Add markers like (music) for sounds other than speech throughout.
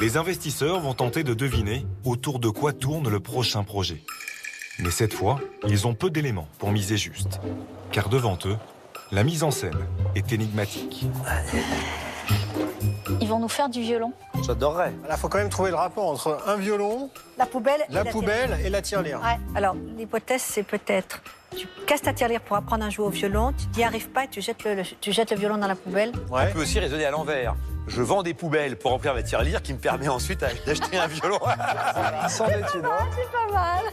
Les investisseurs vont tenter de deviner autour de quoi tourne le prochain projet. Mais cette fois, ils ont peu d'éléments pour miser juste. Car devant eux, la mise en scène est énigmatique. Ils vont nous faire du violon. J'adorerais. Il faut quand même trouver le rapport entre un violon, La poubelle et la poubelle et la tirelire. Ouais. Alors, l'hypothèse, c'est peut-être tu casses ta tirelire pour apprendre à jouer au violon, tu n'y arrives pas et tu jettes le, le- tu jettes le violon dans la poubelle. Ouais. On peut aussi raisonner à l'envers. Je vends des poubelles pour remplir ma tirelire qui me permet ensuite d'acheter un violon. (laughs) Sans (laughs) hein. Pas mal.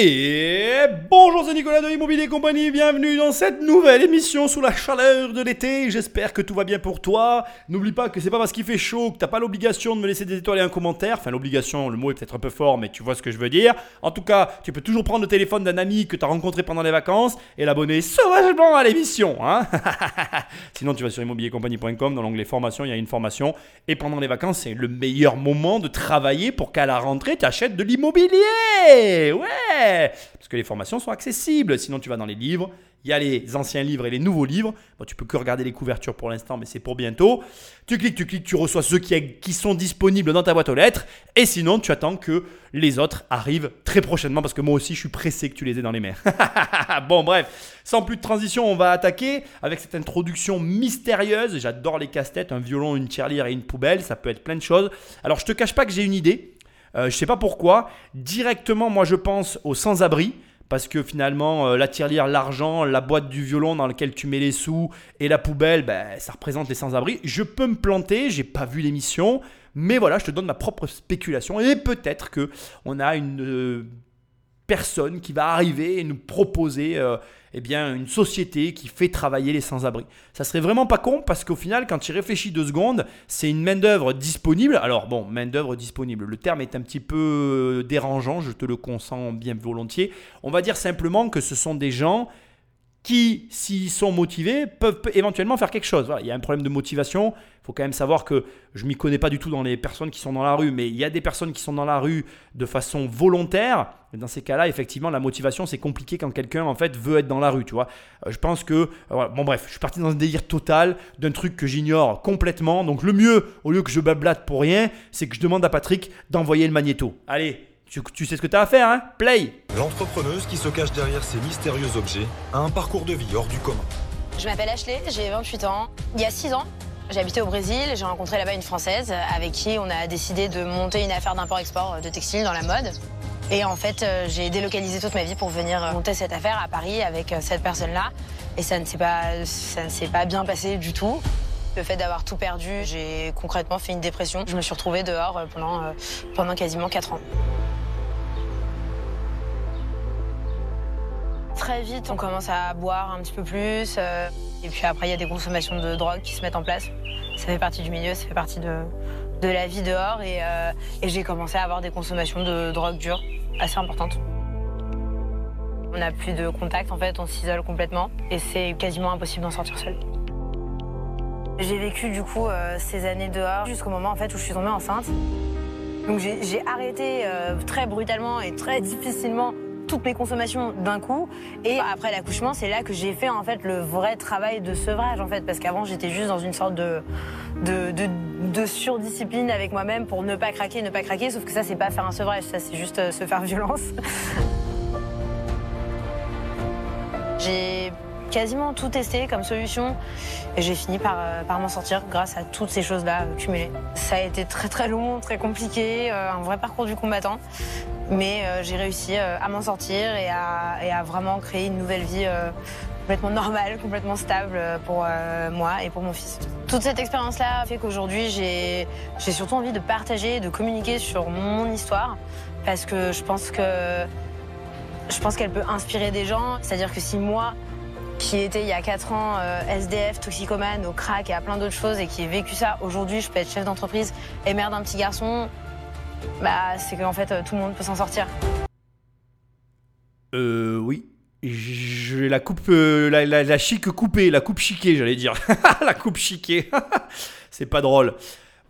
Et bonjour, c'est Nicolas de Immobilier Compagnie. Bienvenue dans cette nouvelle émission sous la chaleur de l'été. J'espère que tout va bien pour toi. N'oublie pas que c'est pas parce qu'il fait chaud que t'as pas l'obligation de me laisser des étoiles et un commentaire. Enfin, l'obligation, le mot est peut-être un peu fort, mais tu vois ce que je veux dire. En tout cas, tu peux toujours prendre le téléphone d'un ami que tu as rencontré pendant les vacances et l'abonner sauvagement à l'émission. Hein (laughs) Sinon, tu vas sur immobiliercompagnie.com dans l'onglet formation, il y a une formation. Et pendant les vacances, c'est le meilleur moment de travailler pour qu'à la rentrée, tu achètes de l'immobilier. Ouais Parce que les formations sont accessibles. Sinon, tu vas dans les livres. Il y a les anciens livres et les nouveaux livres. Bon, tu peux que regarder les couvertures pour l'instant, mais c'est pour bientôt. Tu cliques, tu cliques, tu reçois ceux qui, sont disponibles dans ta boîte aux lettres. Et sinon, tu attends que les autres arrivent très prochainement parce que moi aussi, je suis pressé que tu les aies dans les mains. (laughs) bon, bref, sans plus de transition, on va attaquer avec cette introduction mystérieuse. J'adore les casse-têtes, un violon, une tirelire et une poubelle. Ça peut être plein de choses. Alors, je te cache pas que j'ai une idée. Euh, je sais pas pourquoi. Directement, moi, je pense aux sans-abri. Parce que finalement, euh, la tirelire, l'argent, la boîte du violon dans laquelle tu mets les sous et la poubelle, ben, ça représente les sans-abri. Je peux me planter, j'ai pas vu l'émission, mais voilà, je te donne ma propre spéculation. Et peut-être que on a une euh, personne qui va arriver et nous proposer euh, eh bien, une société qui fait travailler les sans-abri. Ça serait vraiment pas con parce qu'au final, quand tu réfléchis deux secondes, c'est une main-d'œuvre disponible. Alors, bon, main-d'œuvre disponible, le terme est un petit peu euh, dérangeant, je te le consens bien volontiers. On va dire simplement que ce sont des gens qui, s'ils sont motivés, peuvent éventuellement faire quelque chose. Voilà, il y a un problème de motivation. Il faut quand même savoir que je m'y connais pas du tout dans les personnes qui sont dans la rue, mais il y a des personnes qui sont dans la rue de façon volontaire. Dans ces cas-là, effectivement, la motivation, c'est compliqué quand quelqu'un, en fait, veut être dans la rue, tu vois. Euh, je pense que... euh. Bon, bref, je suis parti dans un délire total d'un truc que j'ignore complètement. Donc, le mieux, au lieu que je bablate pour rien, c'est que je demande à Patrick d'envoyer le magnéto. Allez, tu, tu sais ce que tu as à faire, hein? Play L'entrepreneuse qui se cache derrière ces mystérieux objets a un parcours de vie hors du commun. Je m'appelle Ashley, j'ai 28 ans. Il y a 6 ans, j'ai habité au Brésil, j'ai rencontré là-bas une Française avec qui on a décidé de monter une affaire d'import-export de textiles dans la mode. Et en fait, euh, j'ai délocalisé toute ma vie pour venir euh, monter cette affaire à Paris avec euh, cette personne-là. Et ça ne s'est pas, ça ne s'est pas bien passé du tout. Le fait d'avoir tout perdu, j'ai concrètement fait une dépression. Je me suis retrouvée dehors euh, pendant, euh, pendant quasiment 4 ans. Très vite, on commence à boire un petit peu plus. euh, et puis après, il y a des consommations de drogue qui se mettent en place. Ça fait partie du milieu, ça fait partie de, la vie dehors. Et, et j'ai commencé à avoir des consommations de drogue dure assez importantes. On n'a plus de contact, en fait, on s'isole complètement. Et c'est quasiment impossible d'en sortir seul. J'ai vécu du coup euh, ces années dehors jusqu'au moment en fait où je suis tombée enceinte. Donc j'ai arrêté euh, très brutalement et très difficilement toutes mes consommations d'un coup. Et après l'accouchement, c'est là que j'ai fait en fait le vrai travail de sevrage en fait, parce qu'avant j'étais juste dans une sorte de surdiscipline avec moi-même pour ne pas craquer, ne pas craquer. Sauf que ça, c'est pas faire un sevrage, ça c'est juste euh, se faire (laughs) violence. J'ai quasiment tout testé comme solution et j'ai fini par, euh, par m'en sortir grâce à toutes ces choses-là euh, cumulées. Ça a été très très long, très compliqué, euh, un vrai parcours du combattant, mais j'ai réussi à m'en sortir et à, et à vraiment créer une nouvelle vie complètement normale, (laughs) complètement stable pour moi et pour mon fils. Toute cette expérience-là fait qu'aujourd'hui j'ai surtout envie de partager, de communiquer sur mon histoire parce que je pense que je pense qu'elle peut inspirer des gens. C'est-à-dire que si moi, qui était il y a 4 ans euh, SDF, toxicomane, au crack et à plein d'autres choses et qui ai vécu ça, aujourd'hui je peux être chef d'entreprise et mère d'un petit garçon, bah c'est qu'en fait euh, tout le monde peut s'en sortir. Euh, oui. J'ai la coupe, euh, la, la, la chic coupée, la coupe chiquée, j'allais dire. (laughs) la coupe chiquée. (laughs) C'est pas drôle.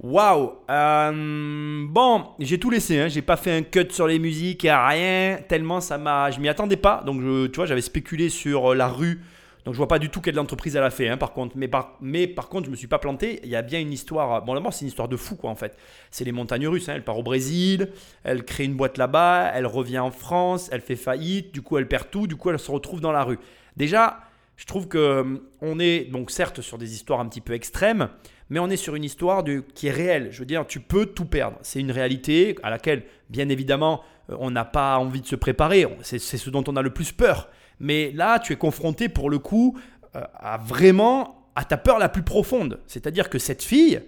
Waouh. Bon, j'ai tout laissé. Hein. J'ai pas fait un cut sur les musiques, rien. Tellement ça m'a. Je m'y attendais pas. Donc, je, tu vois, j'avais spéculé sur la rue Donc je vois pas du tout quelle entreprise elle a fait, hein, par contre. Mais par, contre, je me suis pas planté. Il y a bien une histoire. Bon, d'abord, c'est une histoire de fou, quoi, en fait. C'est les montagnes russes. hein. Elle part au Brésil, elle crée une boîte là-bas, elle revient en France, elle fait faillite, du coup, elle perd tout, du coup, elle se retrouve dans la rue. Déjà, je trouve que hum, on est donc certes sur des histoires un petit peu extrêmes, mais on est sur une histoire qui est réelle. Je veux dire, tu peux tout perdre. C'est une réalité à laquelle, bien évidemment, euh, on n'a pas envie de se préparer. C'est ce dont on a le plus peur. Mais là, tu es confronté pour le coup euh, à vraiment à ta peur la plus profonde. C'est-à-dire que cette fille,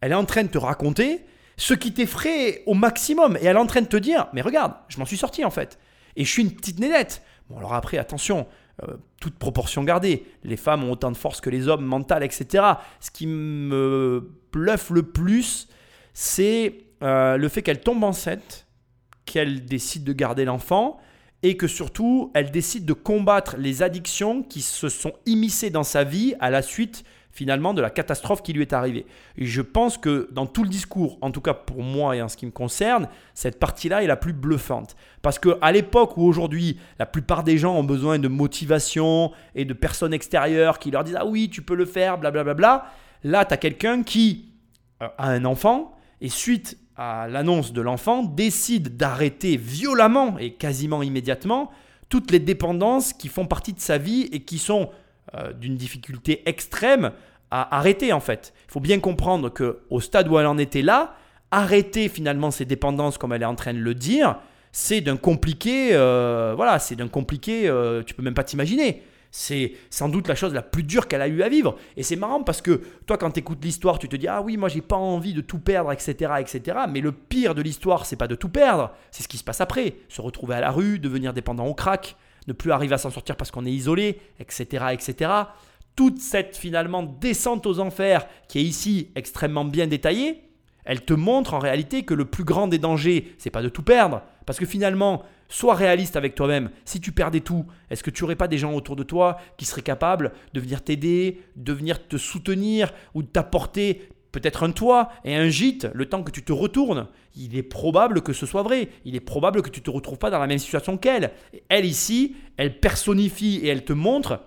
elle est en train de te raconter ce qui t'effraie au maximum. Et elle est en train de te dire, mais regarde, je m'en suis sorti en fait. Et je suis une petite nénette. Bon, alors après, attention, euh, toute proportion gardée. Les femmes ont autant de force que les hommes, mental, etc. Ce qui me bluffe le plus, c'est euh, le fait qu'elle tombe enceinte, qu'elle décide de garder l'enfant et que surtout, elle décide de combattre les addictions qui se sont immiscées dans sa vie à la suite finalement de la catastrophe qui lui est arrivée. Et je pense que dans tout le discours, en tout cas pour moi et en ce qui me concerne, cette partie-là est la plus bluffante. Parce qu'à l'époque où aujourd'hui, la plupart des gens ont besoin de motivation et de personnes extérieures qui leur disent Ah oui, tu peux le faire, blablabla, bla, bla, là, tu as quelqu'un qui euh, a un enfant et suite à l'annonce de l'enfant, décide d'arrêter violemment et quasiment immédiatement toutes les dépendances qui font partie de sa vie et qui sont euh, d'une difficulté extrême à arrêter en fait. Il faut bien comprendre que au stade où elle en était là, arrêter finalement ses dépendances comme elle est en train de le dire, c'est d'un compliqué, euh, voilà, c'est d'un compliqué, euh, tu peux même pas t'imaginer. C'est sans doute la chose la plus dure qu'elle a eu à vivre. Et c'est marrant parce que toi, quand tu écoutes l'histoire, tu te dis Ah oui, moi j'ai pas envie de tout perdre, etc. etc. Mais le pire de l'histoire, c'est pas de tout perdre, c'est ce qui se passe après. Se retrouver à la rue, devenir dépendant au crack, ne plus arriver à s'en sortir parce qu'on est isolé, etc. etc. Toute cette finalement descente aux enfers qui est ici extrêmement bien détaillée, elle te montre en réalité que le plus grand des dangers, c'est pas de tout perdre. Parce que finalement, sois réaliste avec toi-même. Si tu perdais tout, est-ce que tu n'aurais pas des gens autour de toi qui seraient capables de venir t'aider, de venir te soutenir ou de t'apporter peut-être un toit et un gîte le temps que tu te retournes? Il est probable que ce soit vrai. Il est probable que tu ne te retrouves pas dans la même situation qu'elle. Elle ici, elle personnifie et elle te montre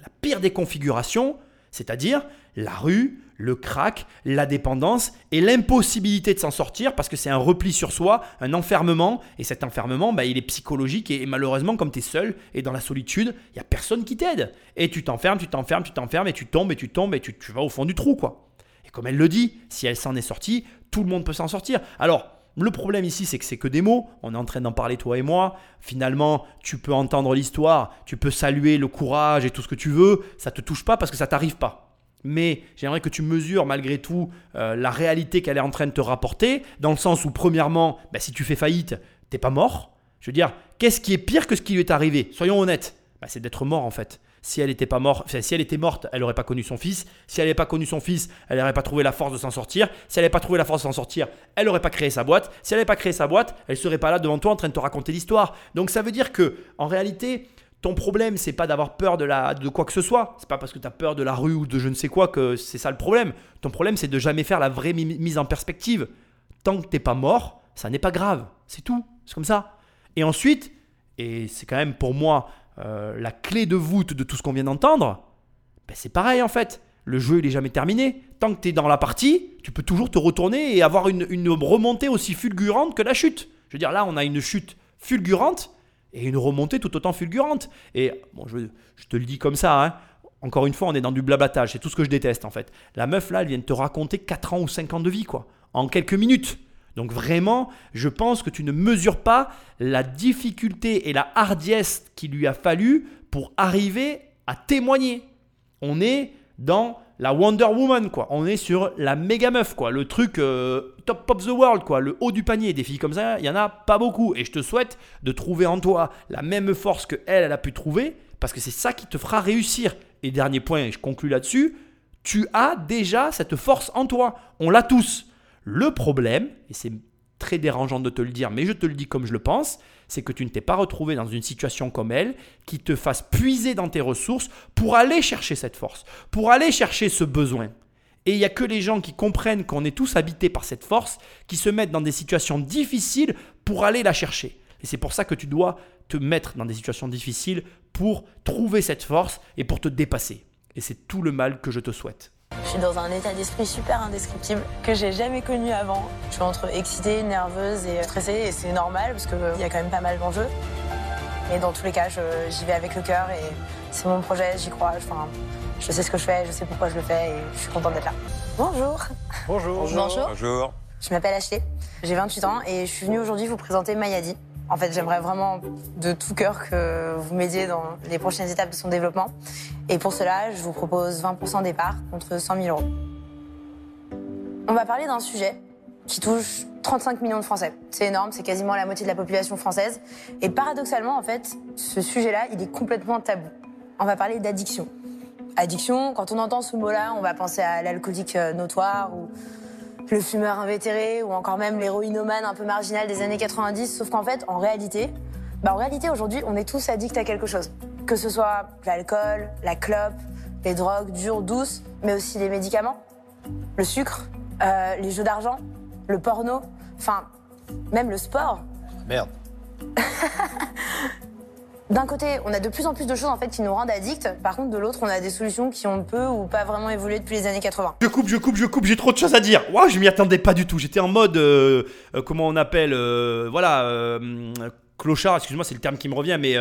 la pire des configurations, c'est-à-dire la rue, le crack, la dépendance et l'impossibilité de s'en sortir parce que c'est un repli sur soi, un enfermement. Et cet enfermement, bah, il est psychologique et, malheureusement, comme tu es seul et dans la solitude, il n'y a personne qui t'aide. Et tu t'enfermes, tu t'enfermes, tu t'enfermes et tu tombes et tu tombes et tu, tu vas au fond du trou. quoi. Et comme elle le dit, si elle s'en est sortie, tout le monde peut s'en sortir. Alors, le problème ici, c'est que c'est que des mots. On est en train d'en parler, toi et moi. Finalement, tu peux entendre l'histoire, tu peux saluer le courage et tout ce que tu veux. Ça te touche pas parce que ça t'arrive pas. Mais j'aimerais que tu mesures malgré tout euh, la réalité qu'elle est en train de te rapporter, dans le sens où, premièrement, bah, si tu fais faillite, t'es pas mort. Je veux dire, qu'est-ce qui est pire que ce qui lui est arrivé? Soyons honnêtes. Bah, c'est d'être mort en fait. Si elle était pas morte, si elle était morte, elle n'aurait pas connu son fils. Si elle n'avait pas connu son fils, elle n'aurait pas trouvé la force de s'en sortir. Si elle n'avait pas trouvé la force de s'en sortir, elle n'aurait pas créé sa boîte. Si elle n'avait pas créé sa boîte, elle serait pas là devant toi en train de te raconter l'histoire. Donc ça veut dire que, en réalité, ton problème, c'est pas d'avoir peur de, la, de quoi que ce soit. C'est pas parce que tu as peur de la rue ou de je ne sais quoi que c'est ça le problème. Ton problème, c'est de jamais faire la vraie mi- mise en perspective. Tant que t'es pas mort, ça n'est pas grave. C'est tout. C'est comme ça. Et ensuite, et c'est quand même pour moi euh, la clé de voûte de tout ce qu'on vient d'entendre, ben c'est pareil en fait. Le jeu, il est jamais terminé. Tant que tu es dans la partie, tu peux toujours te retourner et avoir une, une remontée aussi fulgurante que la chute. Je veux dire, là, on a une chute fulgurante et une remontée tout autant fulgurante. Et bon, je, je te le dis comme ça, hein. encore une fois, on est dans du blablatage. C'est tout ce que je déteste en fait. La meuf là, elle vient de te raconter 4 ans ou 5 ans de vie, quoi, en quelques minutes. Donc vraiment, je pense que tu ne mesures pas la difficulté et la hardiesse qu'il lui a fallu pour arriver à témoigner. On est dans la Wonder Woman, quoi. On est sur la méga meuf, quoi. Le truc euh, top of the world, quoi. Le haut du panier. Des filles comme ça, il y en a pas beaucoup. Et je te souhaite de trouver en toi la même force que elle, elle a pu trouver, parce que c'est ça qui te fera réussir. Et dernier point, et je conclus là-dessus, tu as déjà cette force en toi. On l'a tous. Le problème, et c'est très dérangeant de te le dire, mais je te le dis comme je le pense, c'est que tu ne t'es pas retrouvé dans une situation comme elle qui te fasse puiser dans tes ressources pour aller chercher cette force, pour aller chercher ce besoin. Et il n'y a que les gens qui comprennent qu'on est tous habités par cette force qui se mettent dans des situations difficiles pour aller la chercher. Et c'est pour ça que tu dois te mettre dans des situations difficiles pour trouver cette force et pour te dépasser. Et c'est tout le mal que je te souhaite. Je suis dans un état d'esprit super indescriptible que j'ai jamais connu avant. Je suis entre excitée, nerveuse et stressée et c'est normal parce qu'il y a quand même pas mal d'enjeux. Mais dans tous les cas, je- j'y vais avec le cœur et c'est mon projet, j'y crois. Enfin, je sais ce que je fais, je sais pourquoi je le fais et je suis contente d'être là. Bonjour, Bonjour. Bonjour. Bonjour. je m'appelle Ashley, j'ai 28 ans et je suis venue aujourd'hui vous présenter Mayadi. En fait, j'aimerais vraiment de tout cœur que vous m'aidiez dans les prochaines étapes de son développement. Et pour cela, je vous propose 20% des parts contre 100 000 euros. On va parler d'un sujet qui touche 35 millions de Français. C'est énorme, c'est quasiment la moitié de la population française. Et paradoxalement, en fait, ce sujet-là, il est complètement tabou. On va parler d'addiction. Addiction, quand on entend ce mot-là, on va penser à l'alcoolique euh, notoire ou le fumeur invétéré ou encore même l'héroïnomane un peu marginal des années 90. Sauf qu'en fait, en réalité, bah en réalité aujourd'hui, on est tous addicts à quelque chose. Que ce soit l'alcool, la clope, les drogues dures, douces, mais aussi les médicaments, le sucre, euh, les jeux d'argent, le porno, enfin, même le sport. Merde. (laughs) D'un côté, on a de plus en plus de choses en fait qui nous rendent addicts. Par contre, de l'autre, on a des solutions qui ont peu ou pas vraiment évolué depuis les années 80. Je coupe, je coupe, je coupe, j'ai trop de choses à dire. Waouh, je m'y attendais pas du tout. J'étais en mode, euh, euh, comment on appelle, euh, voilà, clochard, excuse-moi, c'est le terme qui me revient, mais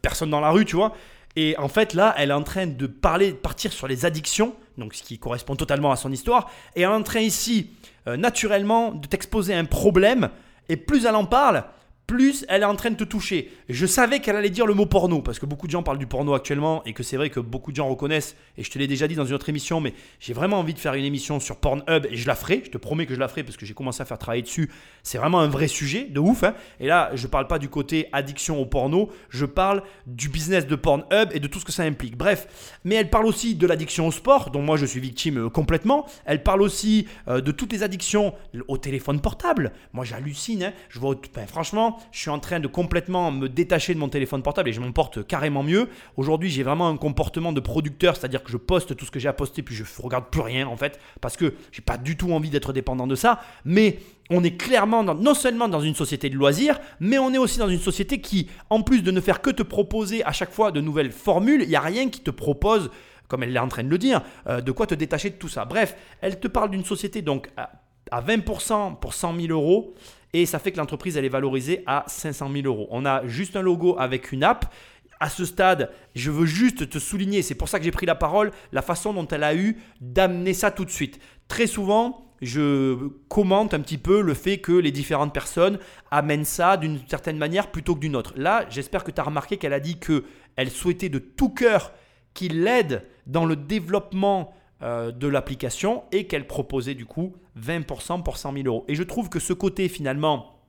personne dans la rue, tu vois. Et en fait, là, elle est en train de parler, partir sur les addictions, donc ce qui correspond totalement à son histoire. Et elle est en train ici, naturellement, de t'exposer un problème. Et plus elle en parle, plus elle est en train de te toucher. Je savais qu'elle allait dire le mot porno, parce que beaucoup de gens parlent du porno actuellement, et que c'est vrai que beaucoup de gens reconnaissent, et je te l'ai déjà dit dans une autre émission, mais j'ai vraiment envie de faire une émission sur Pornhub, et je la ferai, je te promets que je la ferai, parce que j'ai commencé à faire travailler dessus. C'est vraiment un vrai sujet, de ouf. hein. Et là, je parle pas du côté addiction au porno, je parle du business de Pornhub et de tout ce que ça implique. Bref, mais elle parle aussi de l'addiction au sport, dont moi je suis victime euh, complètement. Elle parle aussi euh, de toutes les addictions au téléphone portable. Moi j'hallucine, hein. je vois, ben, franchement, je suis en train de complètement me détacher de mon téléphone portable et je m'en porte carrément mieux. Aujourd'hui, j'ai vraiment un comportement de producteur, c'est-à-dire que je poste tout ce que j'ai à poster puis je regarde plus rien en fait, parce que j'ai pas du tout envie d'être dépendant de ça. Mais on est clairement non seulement dans une société de loisirs, mais on est aussi dans une société qui, en plus de ne faire que te proposer à chaque fois de nouvelles formules, il n'y a rien qui te propose, comme elle est en train de le dire, euh, de quoi te détacher de tout ça. Bref, elle te parle d'une société donc à 20% pour 100 000 euros. Et ça fait que l'entreprise, elle est valorisée à 500 000 euros. On a juste un logo avec une app. À ce stade, je veux juste te souligner, c'est pour ça que j'ai pris la parole, la façon dont elle a eu d'amener ça tout de suite. Très souvent, je commente un petit peu le fait que les différentes personnes amènent ça d'une certaine manière plutôt que d'une autre. Là, j'espère que tu as remarqué qu'elle a dit qu'elle souhaitait de tout cœur qu'il l'aide dans le développement euh, de l'application et qu'elle proposait du coup 20% pour 100 000 euros. Et je trouve que ce côté finalement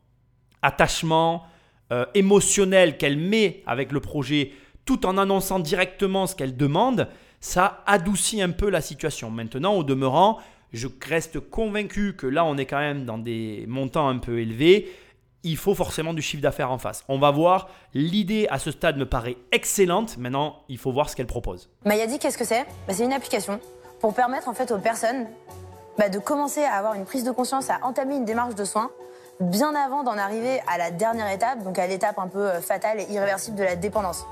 attachement euh, émotionnel qu'elle met avec le projet tout en annonçant directement ce qu'elle demande, ça adoucit un peu la situation. Maintenant, au demeurant, je reste convaincu que là, on est quand même dans des montants un peu élevés. Il faut forcément du chiffre d'affaires en face. On va voir. L'idée à ce stade me paraît excellente. Maintenant, il faut voir ce qu'elle propose. Mayadi, qu'est-ce que c'est? Bah, C'est une application pour permettre en fait aux personnes bah, de commencer à avoir une prise de conscience, à entamer une démarche de soins bien avant d'en arriver à la dernière étape, donc à l'étape un peu euh, fatale et irréversible de la dépendance.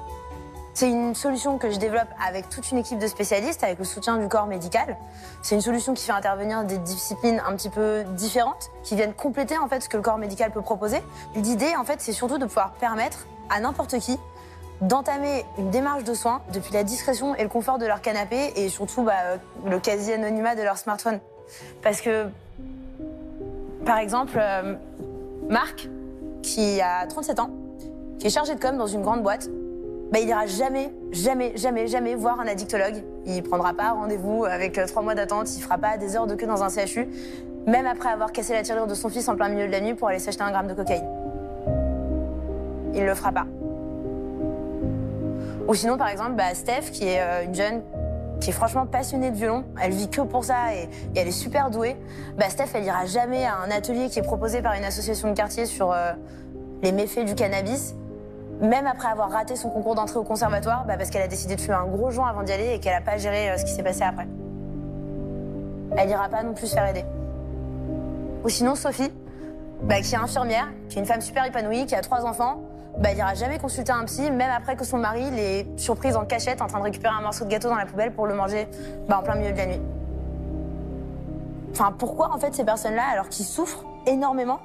C'est une solution que je développe avec toute une équipe de spécialistes, avec le soutien du corps médical. C'est une solution qui fait intervenir des disciplines un petit peu différentes, qui viennent compléter en fait ce que le corps médical peut proposer. L'idée, en fait, c'est surtout de pouvoir permettre à n'importe qui d'entamer une démarche de soins depuis la discrétion et le confort de leur canapé et surtout bah, euh, le quasi-anonymat de leur smartphone. Parce que, par exemple, euh, Marc, qui a 37 ans, qui est chargé de com dans une grande boîte, bah, il ira jamais, jamais, jamais, jamais voir un addictologue. Il prendra pas rendez-vous avec euh, trois mois d'attente, il fera pas des heures de queue dans un CHU, même après avoir cassé la tirelire de son fils en plein milieu de la nuit pour aller s'acheter un gramme de cocaïne. Il le fera pas. Ou sinon, par exemple, bah, Steph, qui est euh, une jeune qui est franchement passionnée de violon, elle vit que pour ça et, elle est super douée. Bah, Steph, elle ira jamais à un atelier qui est proposé par une association de quartier sur euh, les méfaits du cannabis, même après avoir raté son concours d'entrée au conservatoire, bah, parce qu'elle a décidé de fumer un gros joint avant d'y aller et qu'elle a pas géré euh, ce qui s'est passé après. Elle ira pas non plus faire aider. Ou sinon, Sophie, qui est infirmière, qui est une femme super épanouie, qui a trois enfants, bah, elle ira jamais consulter un psy, même après que son mari l'ait surprise en cachette en train de récupérer un morceau de gâteau dans la poubelle pour le manger bah, en plein milieu de la nuit. Enfin, pourquoi en fait ces personnes-là, alors qu'ils souffrent énormément,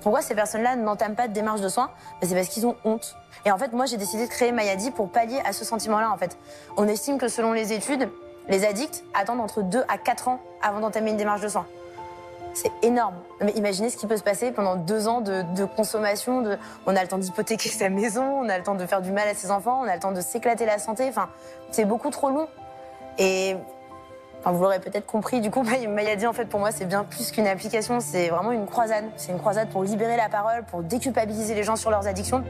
pourquoi ces personnes-là n'entament pas de démarche de soins? Bah, C'est parce qu'ils ont honte. Et en fait, moi, j'ai décidé de créer Mayadi pour pallier à ce sentiment-là. En fait, on estime que selon les études, les addicts attendent entre 2 à 4 ans avant d'entamer une démarche de soins. C'est énorme. Mais imaginez ce qui peut se passer pendant deux ans de, consommation. On a le temps d'hypothéquer sa maison, on a le temps de faire du mal à ses enfants, on a le temps de s'éclater la santé. Enfin, c'est beaucoup trop long. Et enfin, vous l'aurez peut-être compris, du coup, (laughs) Mayadi, en fait, pour moi, c'est bien plus qu'une application. C'est vraiment une croisade. C'est une croisade pour libérer la parole, pour déculpabiliser les gens sur leurs addictions.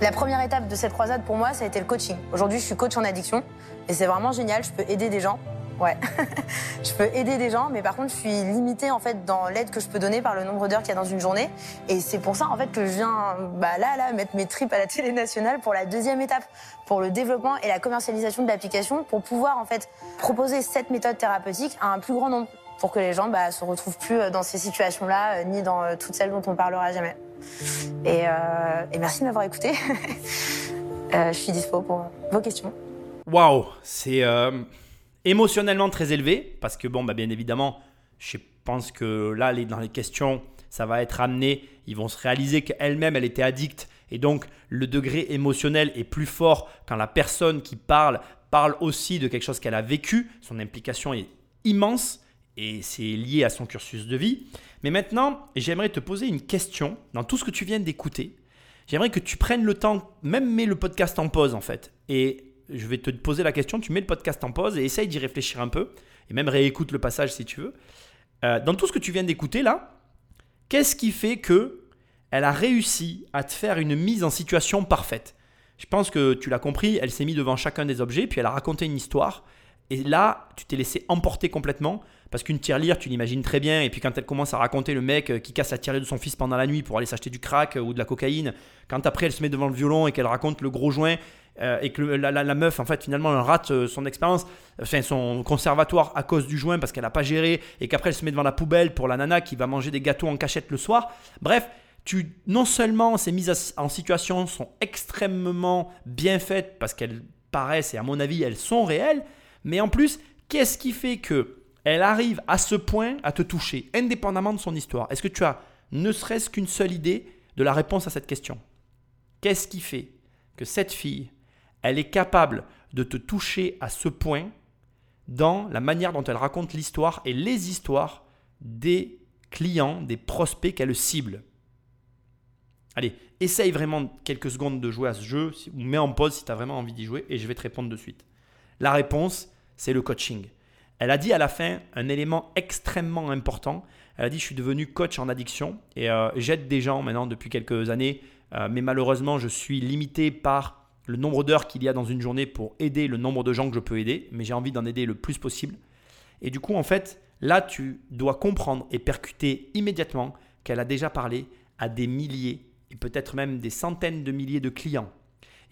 La première étape de cette croisade, pour moi, ça a été le coaching. Aujourd'hui, je suis coach en addiction. Et c'est vraiment génial. Je peux aider des gens. Ouais, (laughs) je peux aider des gens, mais par contre, je suis limitée en fait dans l'aide que je peux donner par le nombre d'heures qu'il y a dans une journée. Et c'est pour ça en fait que je viens bah, là, là, mettre mes tripes à la télé nationale pour la deuxième étape, pour le développement et la commercialisation de l'application, pour pouvoir en fait proposer cette méthode thérapeutique à un plus grand nombre, pour que les gens bah, se retrouvent plus dans ces situations-là, ni dans euh, toutes celles dont on parlera jamais. Et, euh, merci de m'avoir écouté. (laughs) euh, je suis dispo pour vos questions. Waouh, c'est euh, émotionnellement très élevé parce que bon, bah, bien évidemment, je pense que là, dans les questions, ça va être amené. Ils vont se réaliser qu'elle-même, elle était addicte et donc le degré émotionnel est plus fort quand la personne qui parle parle aussi de quelque chose qu'elle a vécu. Son implication est immense et c'est lié à son cursus de vie. Mais maintenant, j'aimerais te poser une question dans tout ce que tu viens d'écouter. J'aimerais que tu prennes le temps, même mets le podcast en pause en fait. Et je vais te poser la question, tu mets le podcast en pause et essaye d'y réfléchir un peu. Et même réécoute le passage si tu veux. Euh, dans tout ce que tu viens d'écouter là, qu'est-ce qui fait que elle a réussi à te faire une mise en situation parfaite? Je pense que tu l'as compris, elle s'est mise devant chacun des objets, puis elle a raconté une histoire. Et là, tu t'es laissé emporter complètement. Parce qu'une tirelire, tu l'imagines très bien. Et puis quand elle commence à raconter le mec euh, qui casse la tirelire de son fils pendant la nuit pour aller s'acheter du crack euh, ou de la cocaïne, quand après elle se met devant le violon et qu'elle raconte le gros joint euh, et que la, meuf, en fait, finalement, elle rate euh, son expérience, enfin son conservatoire à cause du joint parce qu'elle n'a pas géré et qu'après elle se met devant la poubelle pour la nana qui va manger des gâteaux en cachette le soir. Bref, tu, non seulement ces mises en situation sont extrêmement bien faites parce qu'elles paraissent et à mon avis elles sont réelles, mais en plus, qu'est-ce qui fait que elle arrive à ce point à te toucher, indépendamment de son histoire? Est-ce que tu as ne serait-ce qu'une seule idée de la réponse à cette question? Qu'est-ce qui fait que cette fille, elle est capable de te toucher à ce point dans la manière dont elle raconte l'histoire et les histoires des clients, des prospects qu'elle cible Allez, essaye vraiment quelques secondes de jouer à ce jeu, ou mets en pause si tu as vraiment envie d'y jouer, et je vais te répondre de suite. La réponse, c'est le coaching. Elle a dit à la fin un élément extrêmement important. Elle a dit, je suis devenu coach en addiction et euh, j'aide des gens maintenant depuis quelques années, euh, mais malheureusement, je suis limité par le nombre d'heures qu'il y a dans une journée pour aider le nombre de gens que je peux aider, mais j'ai envie d'en aider le plus possible. Et du coup, en fait, là, tu dois comprendre et percuter immédiatement qu'elle a déjà parlé à des milliers et peut-être même des centaines de milliers de clients.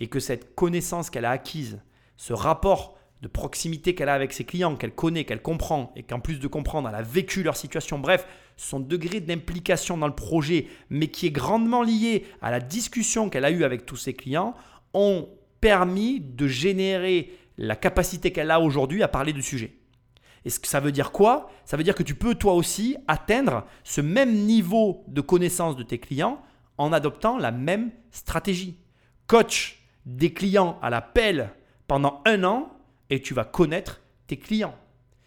Et que cette connaissance qu'elle a acquise, ce rapport de proximité qu'elle a avec ses clients, qu'elle connaît, qu'elle comprend, et qu'en plus de comprendre, elle a vécu leur situation, bref, son degré d'implication dans le projet, mais qui est grandement lié à la discussion qu'elle a eue avec tous ses clients, ont permis de générer la capacité qu'elle a aujourd'hui à parler du sujet. Et ce que ça veut dire quoi? Ça veut dire que tu peux toi aussi atteindre ce même niveau de connaissance de tes clients en adoptant la même stratégie. Coach des clients à la pelle pendant un an et tu vas connaître tes clients.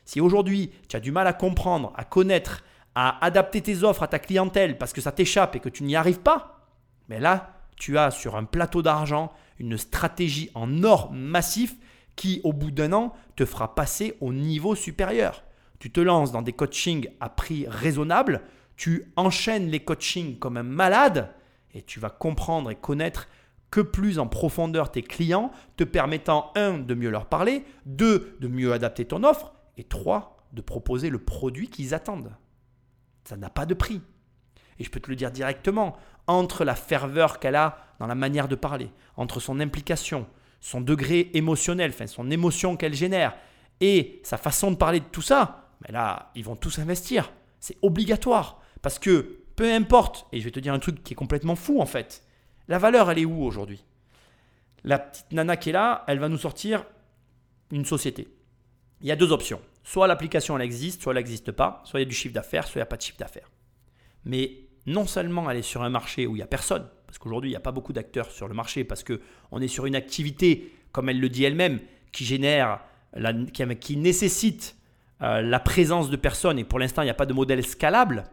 Si aujourd'hui tu as du mal à comprendre, à connaître, à adapter tes offres à ta clientèle parce que ça t'échappe et que tu n'y arrives pas, mais là tu as sur un plateau d'argent une stratégie en or massif qui, au bout d'un an, te fera passer au niveau supérieur. Tu te lances dans des coachings à prix raisonnable, tu enchaînes les coachings comme un malade et tu vas comprendre et connaître que plus en profondeur tes clients, te permettant, un, de mieux leur parler, deux, de mieux adapter ton offre, et trois, de proposer le produit qu'ils attendent. Ça n'a pas de prix. Et je peux te le dire directement, entre la ferveur qu'elle a dans la manière de parler, entre son implication, son degré émotionnel, enfin son émotion qu'elle génère, et sa façon de parler de tout ça, mais là, ils vont tous investir. C'est obligatoire. Parce que peu importe, et je vais te dire un truc qui est complètement fou en fait. La valeur, elle est où aujourd'hui? La petite nana qui est là, elle va nous sortir une société. Il y a deux options. Soit l'application elle existe, soit elle n'existe pas, soit il y a du chiffre d'affaires, soit il n'y a pas de chiffre d'affaires. Mais non seulement est sur un marché où il n'y a personne, parce qu'aujourd'hui il n'y a pas beaucoup d'acteurs sur le marché, parce qu'on est sur une activité, comme elle le dit elle-même, qui génère, la- qui, qui nécessite euh, la présence de personnes, et pour l'instant il n'y a pas de modèle scalable,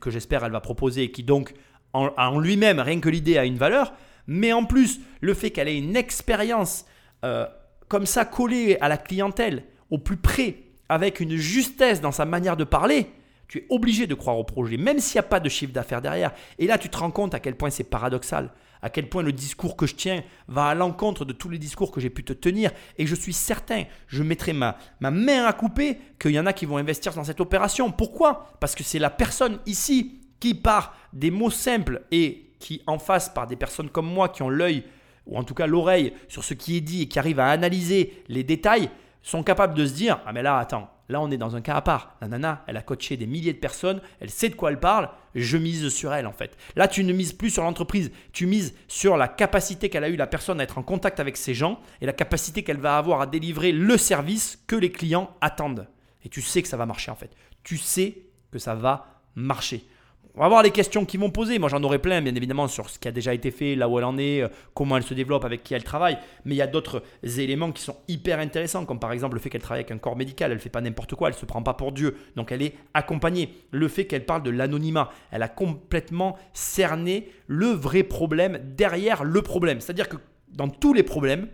que j'espère elle va proposer, et qui donc en, en lui-même, rien que l'idée a une valeur, mais en plus le fait qu'elle ait une expérience euh, comme ça collée à la clientèle, au plus près, avec une justesse dans sa manière de parler, tu es obligé de croire au projet, même s'il n'y a pas de chiffre d'affaires derrière. Et là, tu te rends compte à quel point c'est paradoxal, à quel point le discours que je tiens va à l'encontre de tous les discours que j'ai pu te tenir. Et je suis certain, je mettrai ma, ma main à couper, qu'il y en a qui vont investir dans cette opération. Pourquoi? Parce que c'est la personne ici qui, par des mots simples et qui, en face, par des personnes comme moi qui ont l'œil, ou en tout cas l'oreille, sur ce qui est dit et qui arrivent à analyser les détails, sont capables de se dire Ah, mais là, attends, là, on est dans un cas à part. La nana, elle a coaché des milliers de personnes, elle sait de quoi elle parle, je mise sur elle en fait. Là, tu ne mises plus sur l'entreprise, tu mises sur la capacité qu'elle a eu la personne à être en contact avec ces gens et la capacité qu'elle va avoir à délivrer le service que les clients attendent. Et tu sais que ça va marcher en fait. Tu sais que ça va marcher. On va voir les questions qu'ils vont poser. Moi, j'en aurai plein, bien évidemment, sur ce qui a déjà été fait, là où elle en est, euh, comment elle se développe, avec qui elle travaille. Mais il y a d'autres éléments qui sont hyper intéressants, comme par exemple le fait qu'elle travaille avec un corps médical. Elle ne fait pas n'importe quoi, elle ne se prend pas pour Dieu. Donc, elle est accompagnée. Le fait qu'elle parle de l'anonymat. Elle a complètement cerné le vrai problème derrière le problème. C'est-à-dire que dans tous les problèmes,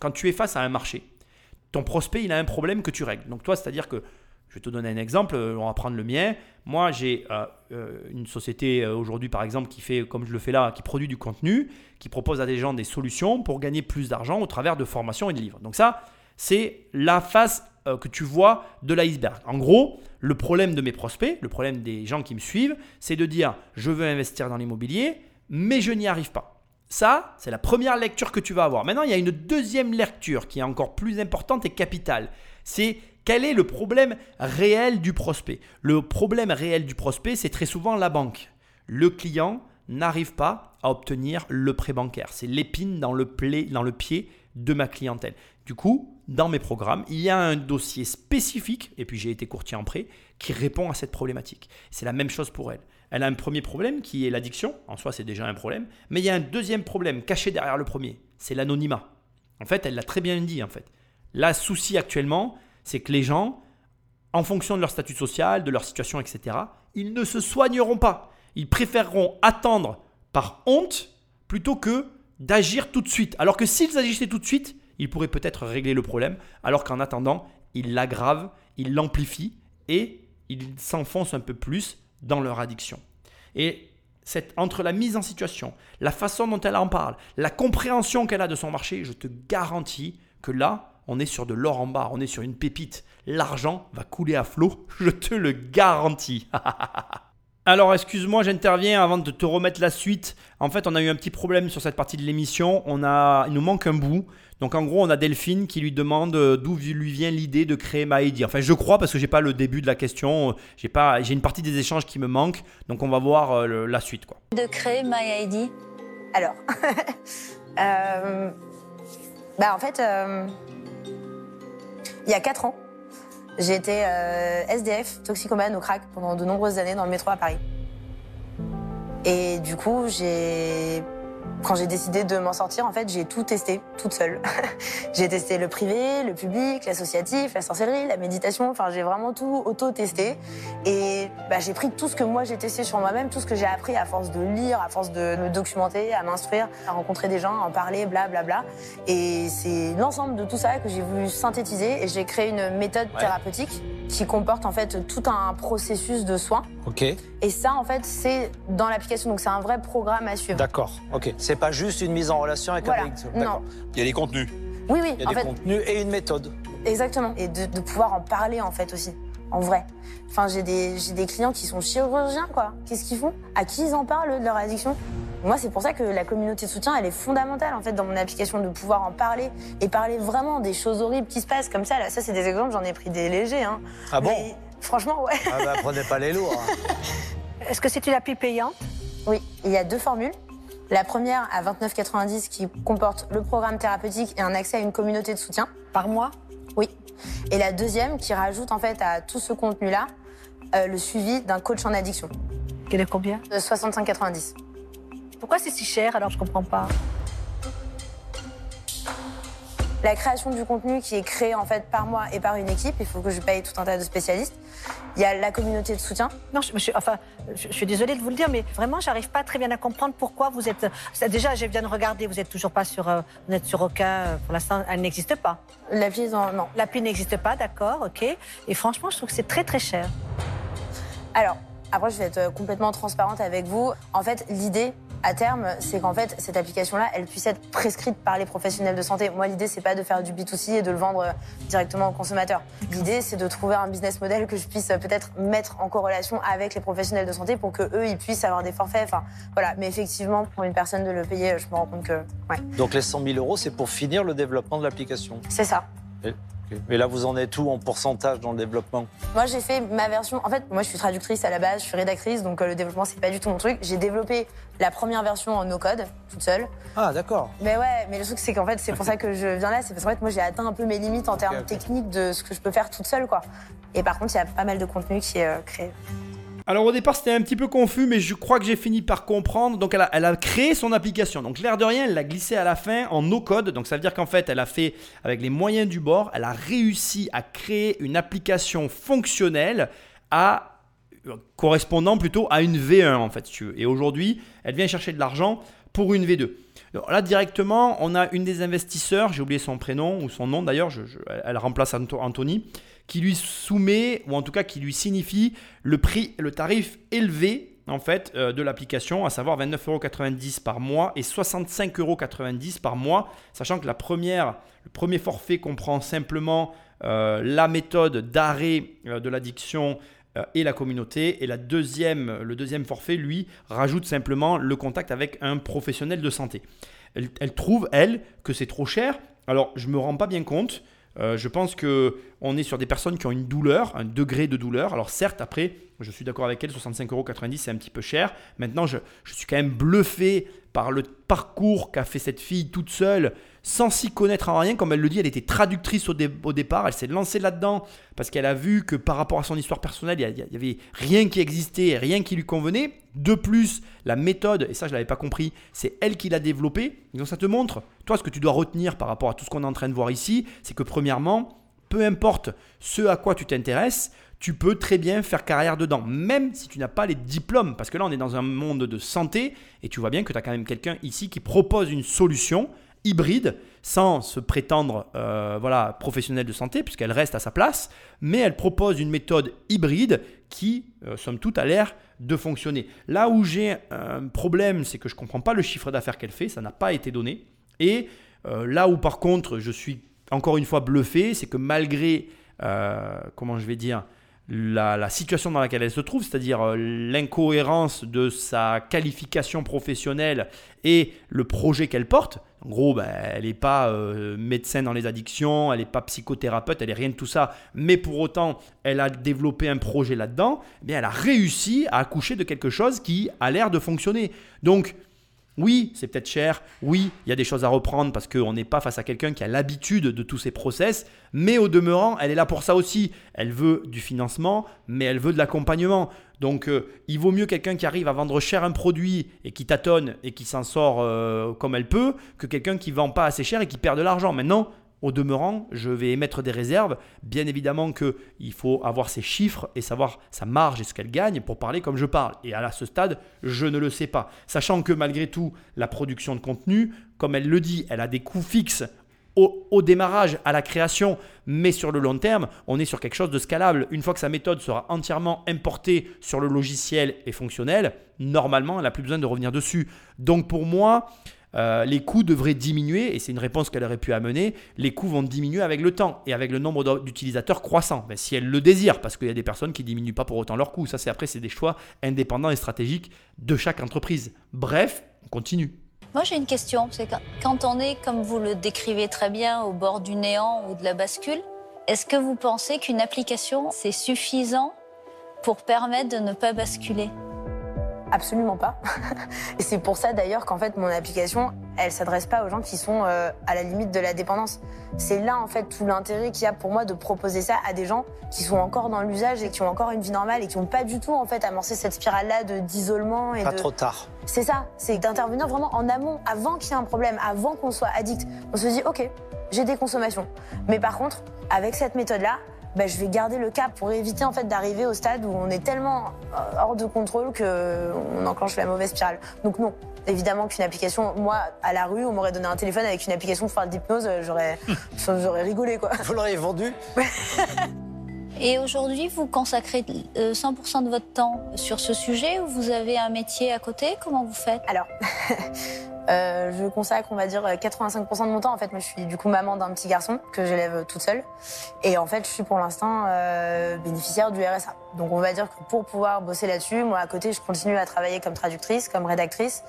quand tu es face à un marché, ton prospect, il a un problème que tu règles. Donc, toi, c'est-à-dire que je vais te donner un exemple, euh, on va prendre le mien. Moi, j'ai euh, euh, une société aujourd'hui, par exemple, qui fait, comme je le fais là, qui produit du contenu, qui propose à des gens des solutions pour gagner plus d'argent au travers de formations et de livres. Donc ça, c'est la face que tu vois de l'iceberg. En gros, le problème de mes prospects, le problème des gens qui me suivent, c'est de dire, je veux investir dans l'immobilier, mais je n'y arrive pas. Ça, c'est la première lecture que tu vas avoir. Maintenant, il y a une deuxième lecture qui est encore plus importante et capitale. C'est quel est le problème réel du prospect? Le problème réel du prospect, c'est très souvent la banque. Le client n'arrive pas à obtenir le prêt bancaire. C'est l'épine dans le, dans le pied de ma clientèle. Du coup, dans mes programmes, il y a un dossier spécifique, et puis j'ai été courtier en prêt, qui répond à cette problématique. C'est la même chose pour elle. Elle a un premier problème qui est l'addiction. En soi, c'est déjà un problème. Mais il y a un deuxième problème caché derrière le premier. C'est l'anonymat. En fait, elle l'a très bien dit. En fait, la souci actuellement, c'est que les gens, en fonction de leur statut social, de leur situation, etc., ils ne se soigneront pas. Ils préféreront attendre par honte plutôt que d'agir tout de suite. Alors que s'ils agissaient tout de suite, ils pourraient peut-être régler le problème, alors qu'en attendant, ils l'aggravent, ils l'amplifient et ils s'enfoncent un peu plus dans leur addiction. Et cette, entre la mise en situation, la façon dont elle en parle, la compréhension qu'elle a de son marché, je te garantis que là, on est sur de l'or en barre, on est sur une pépite. L'argent va couler à flot, (laughs) je te le garantis. (laughs) Alors excuse-moi, j'interviens avant de te remettre la suite. En fait, on a eu un petit problème sur cette partie de l'émission. On a, il nous manque un bout. Donc en gros, on a Delphine qui lui demande euh, d'où lui vient l'idée de créer MyID. Enfin, je crois parce que j'ai pas le début de la question. J'ai pas, j'ai une partie des échanges qui me manque. Donc on va voir euh, la suite quoi. de créer MyID Alors, (laughs) euh, bah en fait, il y a 4 ans, j'ai été euh, SDF, toxicomane au crack pendant de nombreuses années dans le métro à Paris. Et du coup, j'ai quand j'ai décidé de m'en sortir, en fait, j'ai tout testé toute seule. (laughs) j'ai testé le privé, le public, l'associatif, la sorcellerie, la méditation. Enfin, j'ai vraiment tout auto-testé. Et bah, j'ai pris tout ce que moi j'ai testé sur moi-même, tout ce que j'ai appris à force de lire, à force de me documenter, à m'instruire, à rencontrer des gens, à en parler, blablabla. Et c'est l'ensemble de tout ça que j'ai voulu synthétiser et j'ai créé une méthode thérapeutique qui comporte en fait tout un processus de soins. Ok, Et ça, en fait, c'est dans l'application. Donc, c'est un vrai programme à suivre. d'accord. Ok, c'est pas juste une mise en relation avec Voilà. un addict. Non. D'accord. Il y a des contenus. Oui, oui. Il y a en des fait, contenus et une méthode. Exactement. Et de, de pouvoir en parler, en fait, aussi. En vrai. Enfin, j'ai des, j'ai des clients qui sont chirurgiens, quoi. Qu'est-ce qu'ils font? À qui ils en parlent, de leur addiction? Moi, c'est pour ça que la communauté de soutien, elle est fondamentale, en fait, dans mon application, de pouvoir en parler et parler vraiment des choses horribles qui se passent comme ça. Là, ça, c'est des exemples, j'en ai pris des légers, hein. Ah bon? Mais franchement, ouais. Ah bah prenez pas les lourds. hein. (laughs) Est-ce que c'est une appli payante? Oui, il y a deux formules. La première à 29,90 qui comporte le programme thérapeutique et un accès à une communauté de soutien. par mois? Oui. Et la deuxième qui rajoute en fait à tout ce contenu-là euh, le suivi d'un coach en addiction Quel est combien? De 65,90. Pourquoi c'est si cher alors je comprends pas? La création du contenu qui est créé en fait par moi et par une équipe, il faut que je paye tout un tas de spécialistes. Il y a la communauté de soutien. Non, je, je- enfin, je, je suis désolée de vous le dire, mais vraiment, j'arrive pas très bien à comprendre pourquoi vous êtes. Déjà, je viens de regarder, vous êtes toujours pas sur, euh, vous n'êtes sur aucun. euh, Pour l'instant, elle n'existe pas. L'appli. Non. L'appli n'existe pas, d'accord, ok. Et franchement, je trouve que c'est très très cher. Alors, après, je vais être euh, complètement transparente avec vous. En fait, l'idée, à terme, c'est qu'en fait, cette application-là, elle puisse être prescrite par les professionnels de santé. Moi, l'idée, c'est pas de faire du B2C et de le vendre euh, directement aux consommateurs. L'idée, c'est de trouver un business model que je puisse euh, peut-être mettre en corrélation avec les professionnels de santé pour que eux, ils puissent avoir des forfaits. Enfin, voilà. Mais effectivement, pour une personne de le payer, euh, je me rends compte que, ouais, Donc les 100 000 euros, c'est pour finir le développement de l'application. c'est ça. Mais là, vous en êtes où en pourcentage dans le développement? Moi, j'ai fait ma version. En fait, moi, je suis traductrice à la base, je suis rédactrice, donc euh, le développement, c'est pas du tout mon truc. J'ai développé la première version en no-code, toute seule. Ah, d'accord. Mais ouais, mais le truc, c'est qu'en fait, c'est pour ça que je viens là, c'est parce qu'en fait, moi, j'ai atteint un peu mes limites en termes techniques de ce que je peux faire toute seule, quoi. Et par contre, il y a pas mal de contenu qui est euh, créé. Alors au départ c'était un petit peu confus mais je crois que j'ai fini par comprendre. Donc elle a, créé son application. Donc l'air de rien elle l'a glissé à la fin en no code. Donc ça veut dire qu'en fait elle a fait avec les moyens du bord, elle a réussi à créer une application fonctionnelle à correspondant plutôt à une V1 en fait si tu veux. Et aujourd'hui elle vient chercher de l'argent pour une V2. Là directement on a une des investisseurs, j'ai oublié son prénom ou son nom d'ailleurs, elle remplace Anthony qui lui soumet, ou en tout cas qui lui signifie le prix, le tarif élevé en fait euh, de l'application, à savoir 29,90€ par mois et 65,90€ par mois, sachant que la première, le premier forfait comprend simplement euh, la méthode d'arrêt euh, de l'addiction et la communauté, et la deuxième, le deuxième forfait, lui, rajoute simplement le contact avec un professionnel de santé. Elle, trouve, elle, que c'est trop cher. Alors, je me rends pas bien compte. Euh, je pense que on est sur des personnes qui ont une douleur, un degré de douleur. Alors certes, après, je suis d'accord avec elle, 65,90€, c'est un petit peu cher. Maintenant, je, je suis quand même bluffé par le parcours qu'a fait cette fille toute seule, sans s'y connaître en rien. Comme elle le dit, elle était traductrice au, dé- au départ. Elle s'est lancée là-dedans parce qu'elle a vu que par rapport à son histoire personnelle, il y a- il y, a- il y avait rien qui existait, rien qui lui convenait. De plus, la méthode, et ça je l'avais pas compris, c'est elle qui l'a développée. Donc ça te montre, toi, ce que tu dois retenir par rapport à tout ce qu'on est en train de voir ici, c'est que premièrement, peu importe ce à quoi tu t'intéresses, tu peux très bien faire carrière dedans, même si tu n'as pas les diplômes. Parce que là, on est dans un monde de santé et tu vois bien que tu as quand même quelqu'un ici qui propose une solution hybride sans se prétendre euh, voilà, professionnelle de santé, puisqu'elle reste à sa place, mais elle propose une méthode hybride qui, euh, somme toute, a l'air de fonctionner. Là où j'ai un problème, c'est que je ne comprends pas le chiffre d'affaires qu'elle fait, ça n'a pas été donné. Et euh, là où par contre je suis encore une fois bluffé, c'est que malgré, euh, comment je vais dire, la, situation dans laquelle elle se trouve, c'est-à-dire euh, l'incohérence de sa qualification professionnelle et le projet qu'elle porte. En gros, ben, elle n'est pas euh, médecin dans les addictions, elle n'est pas psychothérapeute, elle n'est rien de tout ça, mais pour autant, elle a développé un projet là-dedans, eh bien, elle a réussi à accoucher de quelque chose qui a l'air de fonctionner. Donc, oui, c'est peut-être cher. Oui, il y a des choses à reprendre parce qu'on n'est pas face à quelqu'un qui a l'habitude de tous ces process. Mais au demeurant, elle est là pour ça aussi. Elle veut du financement, mais elle veut de l'accompagnement. Donc, euh, il vaut mieux quelqu'un qui arrive à vendre cher un produit et qui tâtonne et qui s'en sort euh, comme elle peut que quelqu'un qui vend pas assez cher et qui perd de l'argent. Maintenant, au demeurant, je vais émettre des réserves. Bien évidemment qu'il faut avoir ses chiffres et savoir sa marge et ce qu'elle gagne pour parler comme je parle. Et à ce stade, je ne le sais pas. Sachant que malgré tout, la production de contenu, comme elle le dit, elle a des coûts fixes au, démarrage, à la création, mais sur le long terme, on est sur quelque chose de scalable. Une fois que sa méthode sera entièrement importée sur le logiciel et fonctionnel, normalement, elle n'a plus besoin de revenir dessus. Donc pour moi, euh, les coûts devraient diminuer, et c'est une réponse qu'elle aurait pu amener, les coûts vont diminuer avec le temps et avec le nombre d'utilisateurs croissant, Ben, si elle le désire, parce qu'il y a des personnes qui diminuent pas pour autant leurs coûts. Ça, c'est après, c'est des choix indépendants et stratégiques de chaque entreprise. Bref, on continue. Moi, j'ai une question. C'est quand on est, comme vous le décrivez très bien, au bord du néant ou de la bascule, est-ce que vous pensez qu'une application, c'est suffisant pour permettre de ne pas basculer? Absolument pas. (laughs) Et c'est pour ça d'ailleurs qu'en fait mon application, elle s'adresse pas aux gens qui sont euh, à la limite de la dépendance. C'est là en fait tout l'intérêt qu'il y a pour moi de proposer ça à des gens qui sont encore dans l'usage et qui ont encore une vie normale et qui n'ont pas du tout en fait amorcé cette spirale-là de d'isolement et Pas de. trop tard. C'est ça, c'est d'intervenir vraiment en amont, avant qu'il y ait un problème, avant qu'on soit addict. On se dit, ok, j'ai des consommations. Mais par contre, avec cette méthode-là, bah, je vais garder le cap pour éviter en fait d'arriver au stade où on est tellement euh, hors de contrôle qu'on enclenche la mauvaise spirale. Donc non, évidemment qu'une application, moi, à la rue, on m'aurait donné un téléphone avec une application pour faire de l'hypnose, euh, j'aurais, (laughs) j'aurais rigolé quoi. Vous l'auriez vendu? (laughs) Et aujourd'hui, vous consacrez euh, 100% de votre temps sur ce sujet ou vous avez un métier à côté? Comment vous faites? Alors, (laughs) euh, je consacre, on va dire, 85% de mon temps. En fait, moi, je suis du coup maman d'un petit garçon que j'élève toute seule. Et en fait, je suis pour l'instant euh, bénéficiaire du RSA. Donc, on va dire que pour pouvoir bosser là-dessus, moi, à côté, je continue à travailler comme traductrice, comme rédactrice,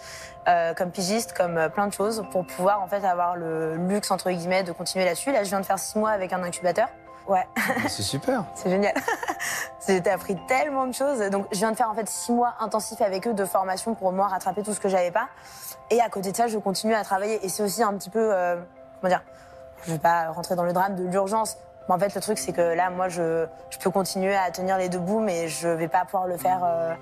euh, comme pigiste, comme euh, plein de choses pour pouvoir, en fait, avoir le luxe, entre guillemets, de continuer là-dessus. Là, je viens de faire six mois avec un incubateur. Ouais. C'est super. (laughs) C'est génial. (laughs) J'ai appris tellement de choses. Donc, je viens de faire en fait six mois intensifs avec eux de formation pour moi rattraper tout ce que j'avais pas. Et à côté de ça, je continue à travailler. Et c'est aussi un petit peu, euh, comment dire, je vais pas rentrer dans le drame de l'urgence. Mais en fait, le truc, c'est que là, moi, je, je peux continuer à tenir les deux bouts, mais je vais pas pouvoir le faire euh,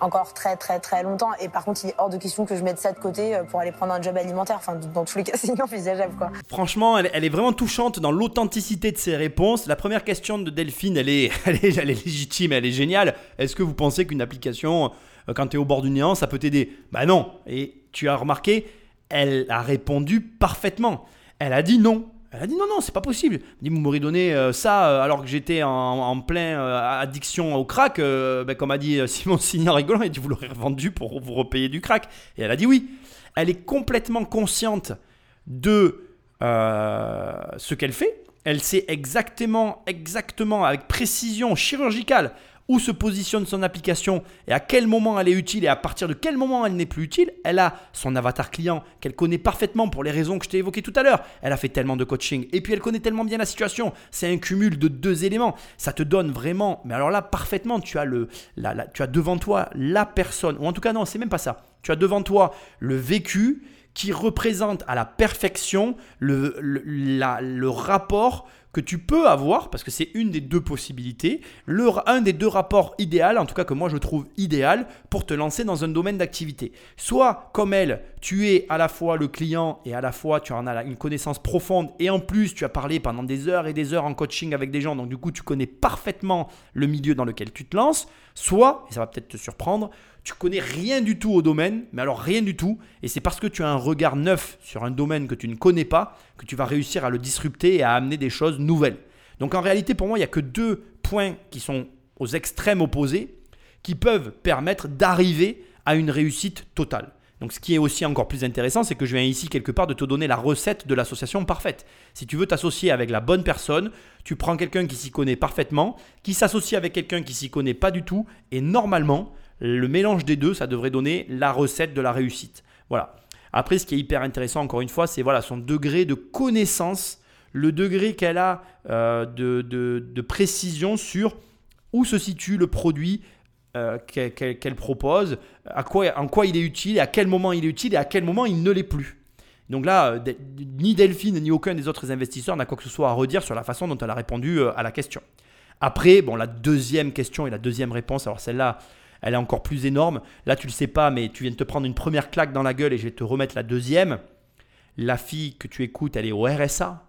encore très, très, très longtemps. Et par contre, il est hors de question que je mette ça de côté euh, pour aller prendre un job alimentaire. Enfin, dans tous les cas, (laughs) c'est inenvisageable, quoi. Franchement, elle, est vraiment touchante dans l'authenticité de ses réponses. La première question de Delphine, elle est, (laughs) elle est, elle est légitime, elle est géniale. Est-ce que vous pensez qu'une application, euh, quand tu es au bord du néant, ça peut t'aider? Bah non. Et tu as remarqué, elle a répondu parfaitement. Elle a dit non. Elle a dit non, non, c'est pas possible. Elle dit, vous m'auriez donné euh, ça euh, alors que j'étais en, en plein euh, addiction au crack. ben, comme a dit (laughs) Simon Signy en rigolant, il dit, vous l'aurez revendu pour vous repayer du crack. Et elle a dit oui. Elle est complètement consciente de ce qu'elle fait. Elle sait exactement, exactement, avec précision chirurgicale, où se positionne son application et à quel moment elle est utile et à partir de quel moment elle n'est plus utile. Elle a son avatar client qu'elle connaît parfaitement pour les raisons que je t'ai évoquées tout à l'heure. Elle a fait tellement de coaching et puis elle connaît tellement bien la situation. C'est un cumul de deux éléments. Ça te donne vraiment, mais alors là parfaitement, tu as le, tu as devant toi la personne, ou en tout cas non, c'est même pas ça. Tu as devant toi le vécu qui représente à la perfection le, rapport que tu peux avoir, parce que c'est une des deux possibilités, le, un des deux rapports idéal, en tout cas que moi je trouve idéal, pour te lancer dans un domaine d'activité. Soit comme elle, tu es à la fois le client et à la fois tu en as une connaissance profonde et en plus tu as parlé pendant des heures et des heures en coaching avec des gens, donc du coup tu connais parfaitement le milieu dans lequel tu te lances. Soit, et ça va peut-être te surprendre, tu connais rien du tout au domaine, mais alors rien du tout, et c'est parce que tu as un regard neuf sur un domaine que tu ne connais pas que tu vas réussir à le disrupter et à amener des choses nouvelles. Donc en réalité, pour moi, il n'y a que deux points qui sont aux extrêmes opposés qui peuvent permettre d'arriver à une réussite totale. Donc ce qui est aussi encore plus intéressant, c'est que je viens ici quelque part de te donner la recette de l'association parfaite. Si tu veux t'associer avec la bonne personne, tu prends quelqu'un qui s'y connaît parfaitement, qui s'associe avec quelqu'un qui s'y connaît pas du tout, et normalement, le mélange des deux, ça devrait donner la recette de la réussite. Voilà. Après, ce qui est hyper intéressant, encore une fois, c'est voilà, son degré de connaissance, le degré qu'elle a euh, de, de- précision sur où se situe le produit euh, qu'elle propose, à quoi, en quoi il est utile, à quel moment il est utile et à quel moment il ne l'est plus. Donc là, euh, ni Delphine ni aucun des autres investisseurs n'a quoi que ce soit à redire sur la façon dont elle a répondu à la question. Après, bon, la deuxième question et la deuxième réponse, alors celle-là, elle est encore plus énorme. Là, tu le sais pas, mais tu viens de te prendre une première claque dans la gueule et je vais te remettre la deuxième. La fille que tu écoutes, elle est au RSA.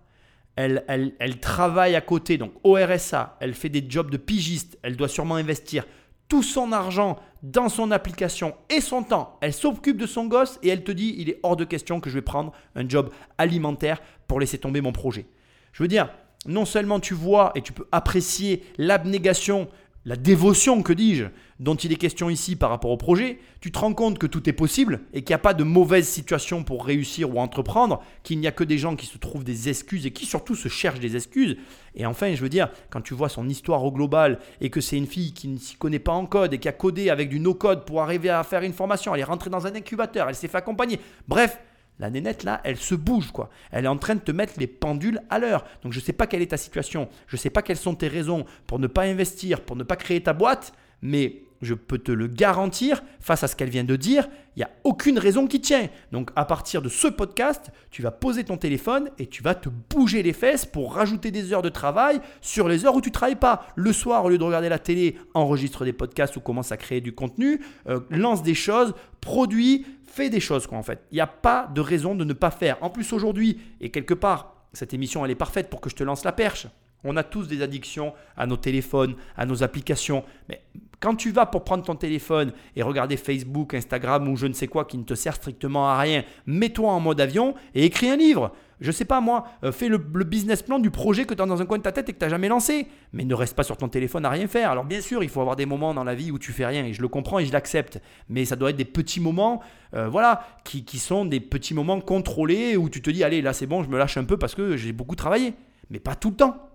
Elle, elle, elle travaille à côté, donc au RSA. Elle fait des jobs de pigiste. Elle doit sûrement investir tout son argent dans son application et son temps. Elle s'occupe de son gosse et elle te dit il est hors de question que je vais prendre un job alimentaire pour laisser tomber mon projet. Je veux dire, non seulement tu vois et tu peux apprécier l'abnégation, la dévotion, que dis-je, dont il est question ici par rapport au projet, tu te rends compte que tout est possible et qu'il n'y a pas de mauvaise situation pour réussir ou entreprendre, qu'il n'y a que des gens qui se trouvent des excuses et qui surtout se cherchent des excuses. Et enfin, je veux dire, quand tu vois son histoire au global et que c'est une fille qui ne s'y connaît pas en code et qui a codé avec du no-code pour arriver à faire une formation, elle est rentrée dans un incubateur, elle s'est fait accompagner. Bref, la nénette là, elle se bouge quoi. Elle est en train de te mettre les pendules à l'heure. Donc je ne sais pas quelle est ta situation, je ne sais pas quelles sont tes raisons pour ne pas investir, pour ne pas créer ta boîte, mais je peux te le garantir, face à ce qu'elle vient de dire, il n'y a aucune raison qui tient. Donc à partir de ce podcast, tu vas poser ton téléphone et tu vas te bouger les fesses pour rajouter des heures de travail sur les heures où tu ne travailles pas. Le soir, au lieu de regarder la télé, enregistre des podcasts ou commence à créer du contenu, euh, lance des choses, produit, fais des choses quoi en fait. Il n'y a pas de raison de ne pas faire. En plus aujourd'hui, et quelque part, cette émission elle est parfaite pour que je te lance la perche. On a tous des addictions à nos téléphones, à nos applications. Mais quand tu vas pour prendre ton téléphone et regarder Facebook, Instagram ou je ne sais quoi qui ne te sert strictement à rien, mets-toi en mode avion et écris un livre. Je sais pas moi, euh, fais le, business plan du projet que tu as dans un coin de ta tête et que tu n'as jamais lancé. Mais ne reste pas sur ton téléphone à rien faire. Alors bien sûr, il faut avoir des moments dans la vie où tu fais rien et je le comprends et je l'accepte. Mais ça doit être des petits moments, euh, voilà, qui, qui sont des petits moments contrôlés où tu te dis, allez, là c'est bon, je me lâche un peu parce que j'ai beaucoup travaillé. Mais pas tout le temps.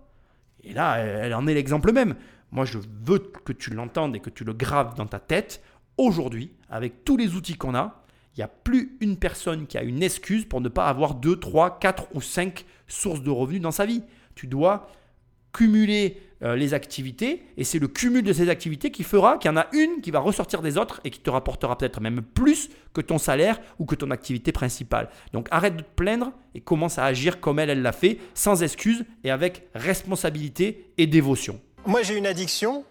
Et là, elle en est l'exemple même. Moi, je veux que tu l'entendes et que tu le graves dans ta tête. Aujourd'hui, avec tous les outils qu'on a, il n'y a plus une personne qui a une excuse pour ne pas avoir 2, 3, 4 ou 5 sources de revenus dans sa vie. Tu dois cumuler euh, les activités et c'est le cumul de ces activités qui fera qu'il y en a une qui va ressortir des autres et qui te rapportera peut-être même plus que ton salaire ou que ton activité principale. Donc arrête de te plaindre et commence à agir comme elle, elle l'a fait, sans excuse et avec responsabilité et dévotion. Moi, j'ai une addiction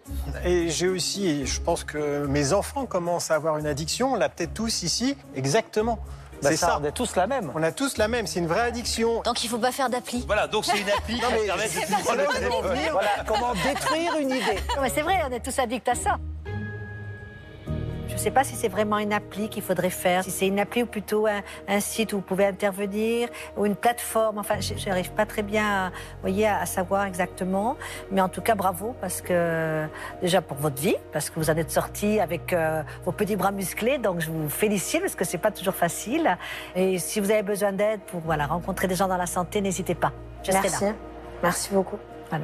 et j'ai aussi, je pense que mes enfants commencent à avoir une addiction, on l'a peut-être tous ici, exactement. Bah, c'est ça, on a tous la même. On a tous la même, c'est une vraie addiction. Donc il faut pas faire d'appli. Voilà, donc c'est une appli (laughs) qui permet de Voilà, comment détruire une idée. c'est vrai, on est tous addicts à ça. Je ne sais pas si c'est vraiment une appli qu'il faudrait faire, si c'est une appli ou plutôt un, site où vous pouvez intervenir, ou une plateforme. Enfin, je n'arrive pas très bien à, voyez, à, savoir exactement. Mais en tout cas, bravo, parce que déjà pour votre vie, parce que vous en êtes sorti avec euh, vos petits bras musclés. Donc je vous félicite, parce que c'est pas toujours facile. Et si vous avez besoin d'aide pour voilà, rencontrer des gens dans la santé, n'hésitez pas. Je Merci. Merci beaucoup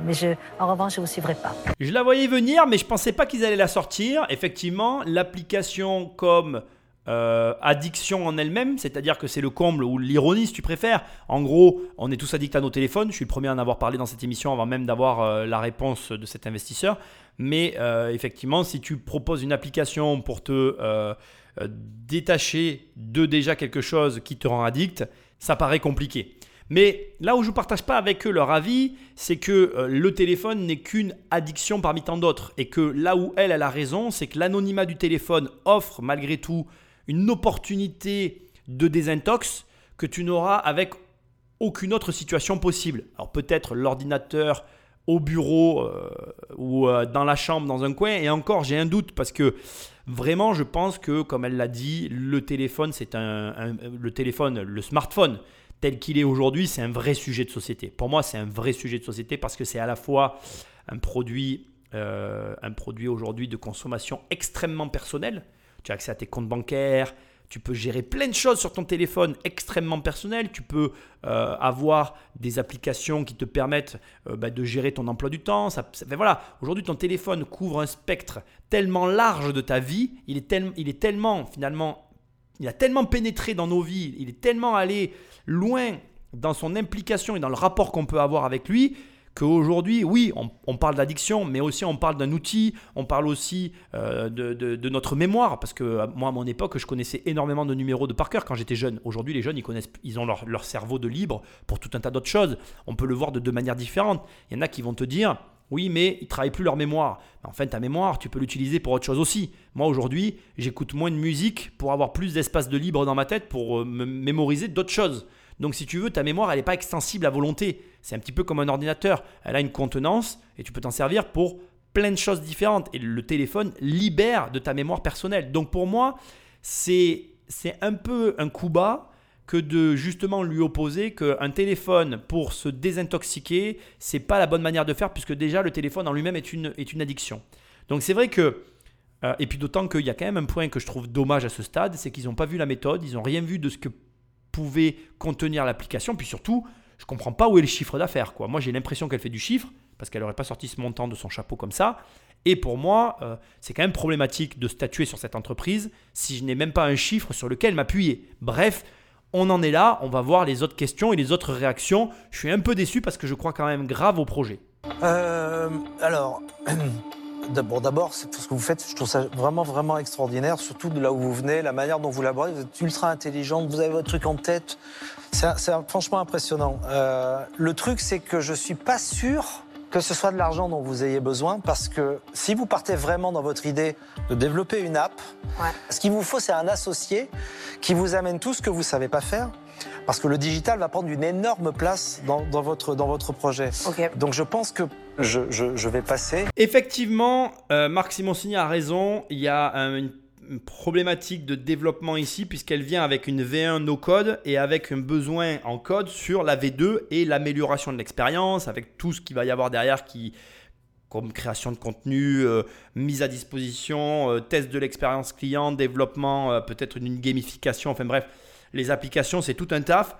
mais je, en revanche, je ne vous suivrai pas. Je la voyais venir, mais je ne pensais pas qu'ils allaient la sortir. Effectivement, l'application comme euh, addiction en elle-même, c'est-à-dire que c'est le comble ou l'ironie si tu préfères. En gros, on est tous addicts à nos téléphones. Je suis le premier à en avoir parlé dans cette émission avant même d'avoir euh, la réponse de cet investisseur. Mais euh, effectivement, si tu proposes une application pour te détacher de déjà quelque chose qui te rend addict, ça paraît compliqué. Mais là où je ne partage pas avec eux leur avis, c'est que euh, le téléphone n'est qu'une addiction parmi tant d'autres. Et que là où elle, a raison, c'est que l'anonymat du téléphone offre malgré tout une opportunité de désintox que tu n'auras avec aucune autre situation possible. Alors peut-être l'ordinateur au bureau euh, ou euh, dans la chambre, dans un coin. Et encore, j'ai un doute parce que vraiment, je pense que, comme elle l'a dit, le téléphone, c'est un, le téléphone, le smartphone, tel qu'il est aujourd'hui, c'est un vrai sujet de société. Pour moi, c'est un vrai sujet de société parce que c'est à la fois un produit, euh, produit aujourd'hui de consommation extrêmement personnel. Tu as accès à tes comptes bancaires, tu peux gérer plein de choses sur ton téléphone extrêmement personnel. Tu peux euh, avoir des applications qui te permettent euh, bah, de gérer ton emploi du temps. Ça, voilà, aujourd'hui ton téléphone couvre un spectre tellement large de ta vie. Il est, il est tellement finalement, il a tellement pénétré dans nos vies. Il est tellement allé loin dans son implication et dans le rapport qu'on peut avoir avec lui, qu'aujourd'hui, oui, on, parle d'addiction, mais aussi on parle d'un outil, on parle aussi euh, de, notre mémoire, parce que euh, moi, à mon époque, je connaissais énormément de numéros de par cœur quand j'étais jeune. Aujourd'hui, les jeunes, ils, connaissent, ils ont leur, leur cerveau de libre pour tout un tas d'autres choses. On peut le voir de deux manières différentes. Il y en a qui vont te dire, oui, mais ils ne travaillent plus leur mémoire. En fait, ta mémoire, tu peux l'utiliser pour autre chose aussi. Moi, aujourd'hui, j'écoute moins de musique pour avoir plus d'espace de libre dans ma tête pour euh, me mémoriser d'autres choses. Donc si tu veux, ta mémoire, elle n'est pas extensible à volonté. C'est un petit peu comme un ordinateur. Elle a une contenance et tu peux t'en servir pour plein de choses différentes. Et le téléphone libère de ta mémoire personnelle. Donc pour moi, c'est un peu un coup bas que de justement lui opposer qu'un téléphone pour se désintoxiquer, c'est pas la bonne manière de faire puisque déjà le téléphone en lui-même est une, est une addiction. Donc c'est vrai que euh, et puis d'autant qu'il y a quand même un point que je trouve dommage à ce stade, c'est qu'ils n'ont pas vu la méthode, ils n'ont rien vu de ce que pouvait contenir l'application. Puis surtout, je comprends pas où est le chiffre d'affaires. Quoi. Moi, j'ai l'impression qu'elle fait du chiffre parce qu'elle n'aurait pas sorti ce montant de son chapeau comme ça. Et pour moi, euh, c'est quand même problématique de statuer sur cette entreprise si je n'ai même pas un chiffre sur lequel m'appuyer. Bref, on en est là. On va voir les autres questions et les autres réactions. Je suis un peu déçu parce que je crois quand même grave au projet. Euh, alors, (clears throat) d'abord, ce que vous faites, je trouve ça vraiment, vraiment extraordinaire, surtout de là où vous venez, la manière dont vous l'abordez. Vous êtes ultra intelligente, vous avez votre truc en tête. C'est c'est franchement impressionnant. Euh, le truc, c'est que je suis pas sûr que ce soit de l'argent dont vous ayez besoin, parce que si vous partez vraiment dans votre idée de développer une app, Ouais. ce qu'il vous faut, c'est un associé qui vous amène tout ce que vous savez pas faire, parce que le digital va prendre une énorme place dans, dans votre, dans votre projet. Donc je pense que je, je- je vais passer. Effectivement, euh, Marc Simoncini a raison. Il y a une, une problématique de développement ici, puisqu'elle vient avec une V1 no code et avec un besoin en code sur la V2 et l'amélioration de l'expérience, avec tout ce qu'il va y avoir derrière qui comme création de contenu, euh, mise à disposition, euh, test de l'expérience client, développement, euh, peut-être une gamification, enfin bref, les applications, c'est tout un taf.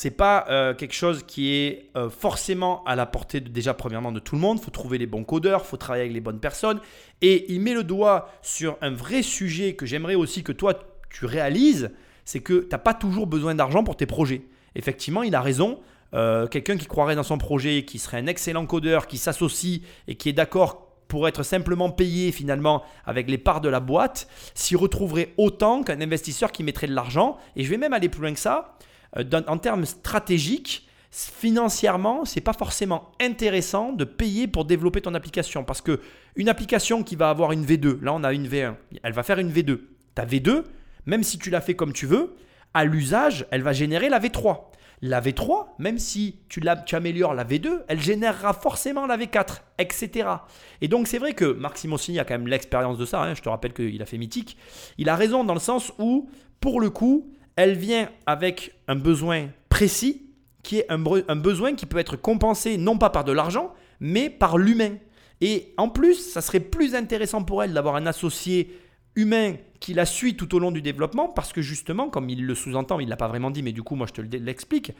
C'est pas euh, quelque chose qui est euh, forcément à la portée de, déjà premièrement de tout le monde. Il faut trouver les bons codeurs, il faut travailler avec les bonnes personnes. Et il met le doigt sur un vrai sujet que j'aimerais aussi que toi tu réalises, c'est que tu n'as pas toujours besoin d'argent pour tes projets. Effectivement, il a raison. Euh, Quelqu'un qui croirait dans son projet, qui serait un excellent codeur, qui s'associe et qui est d'accord pour être simplement payé finalement avec les parts de la boîte, s'y retrouverait autant qu'un investisseur qui mettrait de l'argent. Et je vais même aller plus loin que ça. Euh, en termes stratégiques, financièrement, c'est pas forcément intéressant de payer pour développer ton application parce que une application qui va avoir une V2, là on a une V1, elle va faire une V2. Ta V2, même si tu la fais comme tu veux, à l'usage, elle va générer la V3. La V3, même si tu, tu améliores la V2, elle générera forcément la V4, etc. Et donc c'est vrai que Marc Simoncini a quand même l'expérience de ça, hein, je te rappelle qu'il a fait Mythique. Il a raison dans le sens où, pour le coup, elle vient avec un besoin précis, qui est un, besoin qui peut être compensé non pas par de l'argent, mais par l'humain. Et en plus, ça serait plus intéressant pour elle d'avoir un associé humain qui la suit tout au long du développement, parce que justement, comme il le sous-entend, il ne l'a pas vraiment dit, mais du coup, moi je te le- l'explique,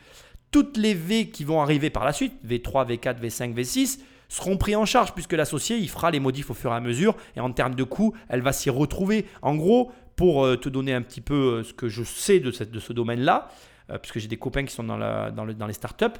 toutes les V qui vont arriver par la suite, V3, V4, V5, V6, seront pris en charge, puisque l'associé, il fera les modifs au fur et à mesure, et en termes de coûts, elle va s'y retrouver. En gros, pour euh, te donner un petit peu euh, ce que je sais de, ce domaine-là, euh, puisque j'ai des copains qui sont dans, les startups,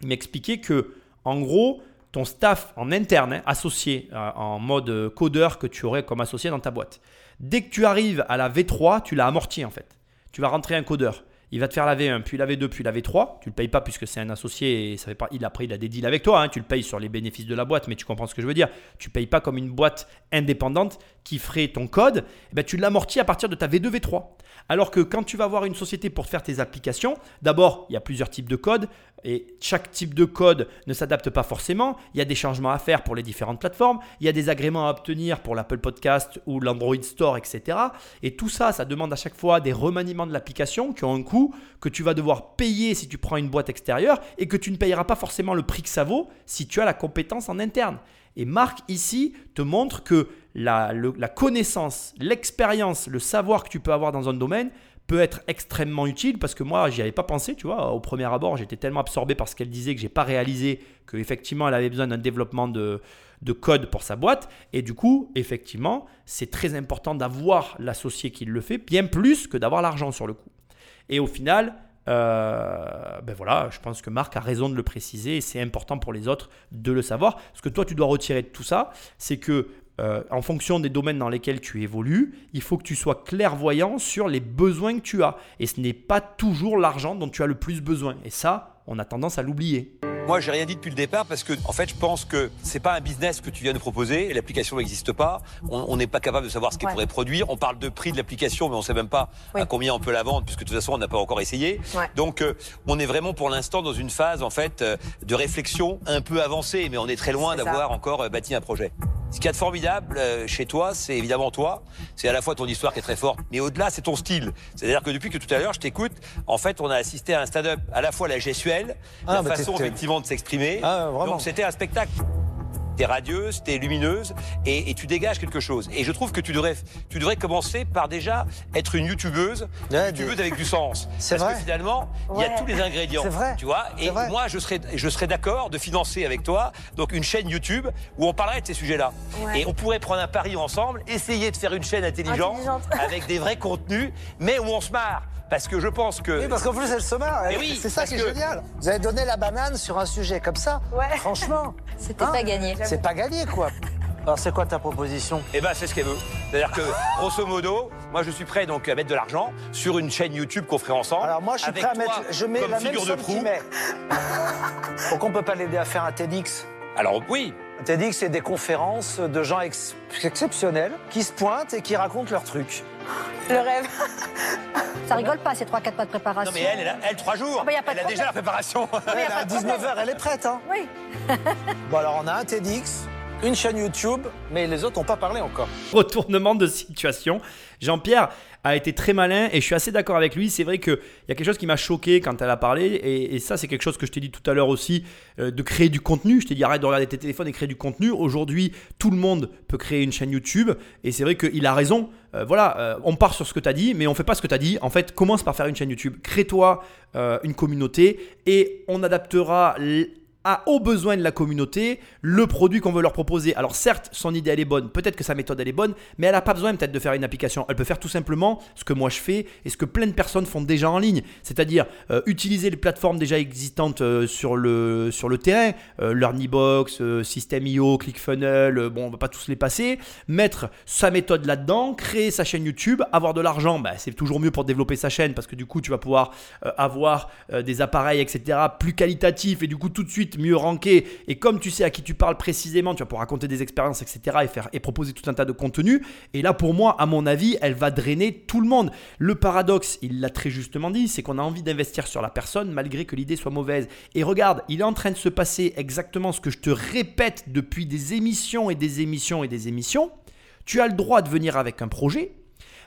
il m'expliquait que, en gros, ton staff en interne, hein, associé en mode codeur que tu aurais comme associé dans ta boîte, dès que tu arrives à la V3, tu l'as amorti en fait. Tu vas rentrer un codeur. Il va te faire la V1, puis la V2, puis la V3. Tu le payes pas puisque c'est un associé et ça fait pas. Il après il a des deals avec toi. hein. Tu le payes sur les bénéfices de la boîte, mais tu comprends ce que je veux dire. Tu payes pas comme une boîte indépendante qui ferait ton code. Eh ben, tu l'amortis à partir de ta V2, V3. Alors que quand tu vas voir une société pour faire tes applications, d'abord il y a plusieurs types de codes et chaque type de code ne s'adapte pas forcément. Il y a des changements à faire pour les différentes plateformes. Il y a des agréments à obtenir pour l'Apple Podcast ou l'Android Store, etc. Et tout ça, ça demande à chaque fois des remaniements de l'application qui ont un coût que tu vas devoir payer si tu prends une boîte extérieure et que tu ne payeras pas forcément le prix que ça vaut si tu as la compétence en interne. Et Marc ici te montre que la, la connaissance, l'expérience, le savoir que tu peux avoir dans un domaine peut être extrêmement utile parce que moi j'y avais pas pensé tu vois. Au premier abord j'étais tellement absorbé par ce qu'elle disait que j'ai pas réalisé qu'effectivement elle avait besoin d'un développement de, de code pour sa boîte. Et du coup effectivement c'est très important d'avoir l'associé qui le fait bien plus que d'avoir l'argent sur le coup. Et au final euh, ben voilà, je pense que Marc a raison de le préciser et c'est important pour les autres de le savoir. Ce que toi tu dois retirer de tout ça, c'est que euh, en fonction des domaines dans lesquels tu évolues, il faut que tu sois clairvoyant sur les besoins que tu as. Et ce n'est pas toujours l'argent dont tu as le plus besoin. Et ça, on a tendance à l'oublier. Moi, j'ai rien dit depuis le départ parce que, en fait, je pense que c'est pas un business que tu viens de proposer. L'application n'existe pas. On n'est pas capable de savoir ce qu'elle Ouais. pourrait produire. On parle de prix de l'application, mais on sait même pas Oui. à combien on peut la vendre, puisque de toute façon, on n'a pas encore essayé. Ouais. Donc, euh, on est vraiment pour l'instant dans une phase, en fait, euh, de réflexion un peu avancée, mais on est très loin d'avoir encore euh, bâti un projet. Ce qu'il y a de formidable chez toi, c'est évidemment toi. C'est à la fois ton histoire qui est très forte, mais au-delà, c'est ton style. C'est-à-dire que depuis que tout à l'heure, je t'écoute, en fait, on a assisté à un stand-up à la fois la gestuelle, Ah, la façon effectivement de s'exprimer. Ah. Donc c'était un spectacle. T'es radieuse, t'es lumineuse et, et tu dégages quelque chose. Et je trouve que tu devrais, tu devrais commencer par déjà être une youtubeuse, Ouais, youtubeuse des- avec du sens. (laughs) C'est Parce vrai. que finalement, il y a tous les ingrédients. C'est vrai. Tu vois. Et vrai. moi, je serais, je serais d'accord de financer avec toi donc une chaîne YouTube où on parlerait de ces sujets-là. Ouais. Et on pourrait prendre un pari ensemble, essayer de faire une chaîne intelligente, Intelligente. avec des vrais contenus, mais où on se marre. Parce que je pense que Oui, parce qu'en plus, elle se marre. Elle- oui, c'est ça qui est que- génial. Vous avez donné la banane sur un sujet comme ça. Ouais. Franchement, (laughs) C'était Hein pas gagné. c'est pas gagné, quoi. Alors c'est quoi ta proposition? Eh ben, c'est ce qu'elle veut. C'est-à-dire que, grosso modo, moi, je suis prêt donc à mettre de l'argent sur une chaîne YouTube qu'on ferait ensemble. Alors moi je suis prêt à mettre, je mets la même figure de somme proue. qu'il met. (laughs) Pourquoi on peut pas l'aider à faire un TEDx? Alors oui, Un TEDx c'est des conférences de gens ex- exceptionnels qui se pointent et qui racontent leurs trucs. Le rêve. Ça rigole pas, ces 3-4 mois de préparation. non mais elle, elle, a, elle trois jours. Y a pas elle a déjà la préparation. Elle, à 19h, elle est prête. Hein Oui. (laughs) bon alors on a un TEDx, une chaîne YouTube, mais les autres n'ont pas parlé encore. retournement de situation. Jean-Pierre a été très malin et je suis assez d'accord avec lui. C'est vrai qu'il y a quelque chose qui m'a choqué quand elle a parlé et, ça c'est quelque chose que je t'ai dit tout à l'heure aussi, euh, de créer du contenu. Je t'ai dit arrête de regarder tes téléphones et créer du contenu. Aujourd'hui, tout le monde peut créer une chaîne YouTube et c'est vrai qu'il a raison. Euh, voilà, euh, on part sur ce que tu as dit, mais on fait pas ce que tu as dit. En fait, commence par faire une chaîne YouTube. Crée-toi une communauté et on adaptera à, aux besoins de la communauté le produit qu'on veut leur proposer. Alors certes, son idée elle est bonne, peut-être que sa méthode elle est bonne, mais elle n'a pas besoin peut-être de faire une application. Elle peut faire tout simplement ce que moi je fais et ce que plein de personnes font déjà en ligne, c'est-à-dire euh, utiliser les plateformes déjà existantes euh, sur, le, sur le terrain, euh, LearnyBox, euh, System.io, ClickFunnels, bon on va pas tous les passer, mettre sa méthode là-dedans, créer sa chaîne YouTube, avoir de l'argent, bah, c'est toujours mieux pour développer sa chaîne parce que du coup tu vas pouvoir avoir des appareils etc plus qualitatifs et du coup tout de suite mieux ranker et comme tu sais à qui tu parles précisément tu vas pouvoir raconter des expériences etc et faire et proposer tout un tas de contenu et là pour moi à mon avis elle va drainer tout le monde. Le paradoxe il l'a très justement dit c'est qu'on a envie d'investir sur la personne malgré que l'idée soit mauvaise. Et regarde il est en train de se passer exactement ce que je te répète depuis des émissions et des émissions et des émissions. Tu as le droit de venir avec un projet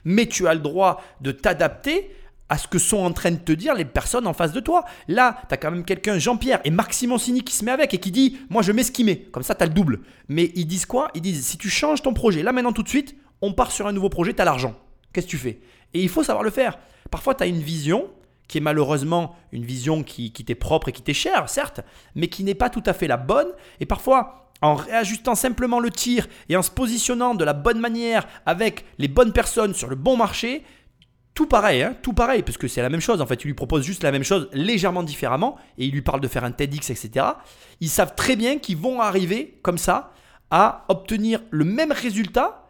mais tu as le droit de t'adapter à ce que sont en train de te dire les personnes en face de toi. Là, tu as quand même quelqu'un, Jean-Pierre et Marc Simoncini qui se met avec et qui dit Moi, je mets ce met. Comme ça, tu as le double. Mais ils disent quoi? Ils disent Si tu changes ton projet, là, maintenant, tout de suite, on part sur un nouveau projet, tu as l'argent. Qu'est-ce que tu fais? Et il faut savoir le faire. Parfois, tu as une vision qui est malheureusement une vision qui, qui t'est propre et qui t'est chère, certes, mais qui n'est pas tout à fait la bonne. Et parfois, en réajustant simplement le tir et en se positionnant de la bonne manière avec les bonnes personnes sur le bon marché, tout pareil, hein, tout pareil, parce que c'est la même chose. En fait, tu lui proposes juste la même chose légèrement différemment et il lui parle de faire un TEDx, etc. Ils savent très bien qu'ils vont arriver comme ça à obtenir le même résultat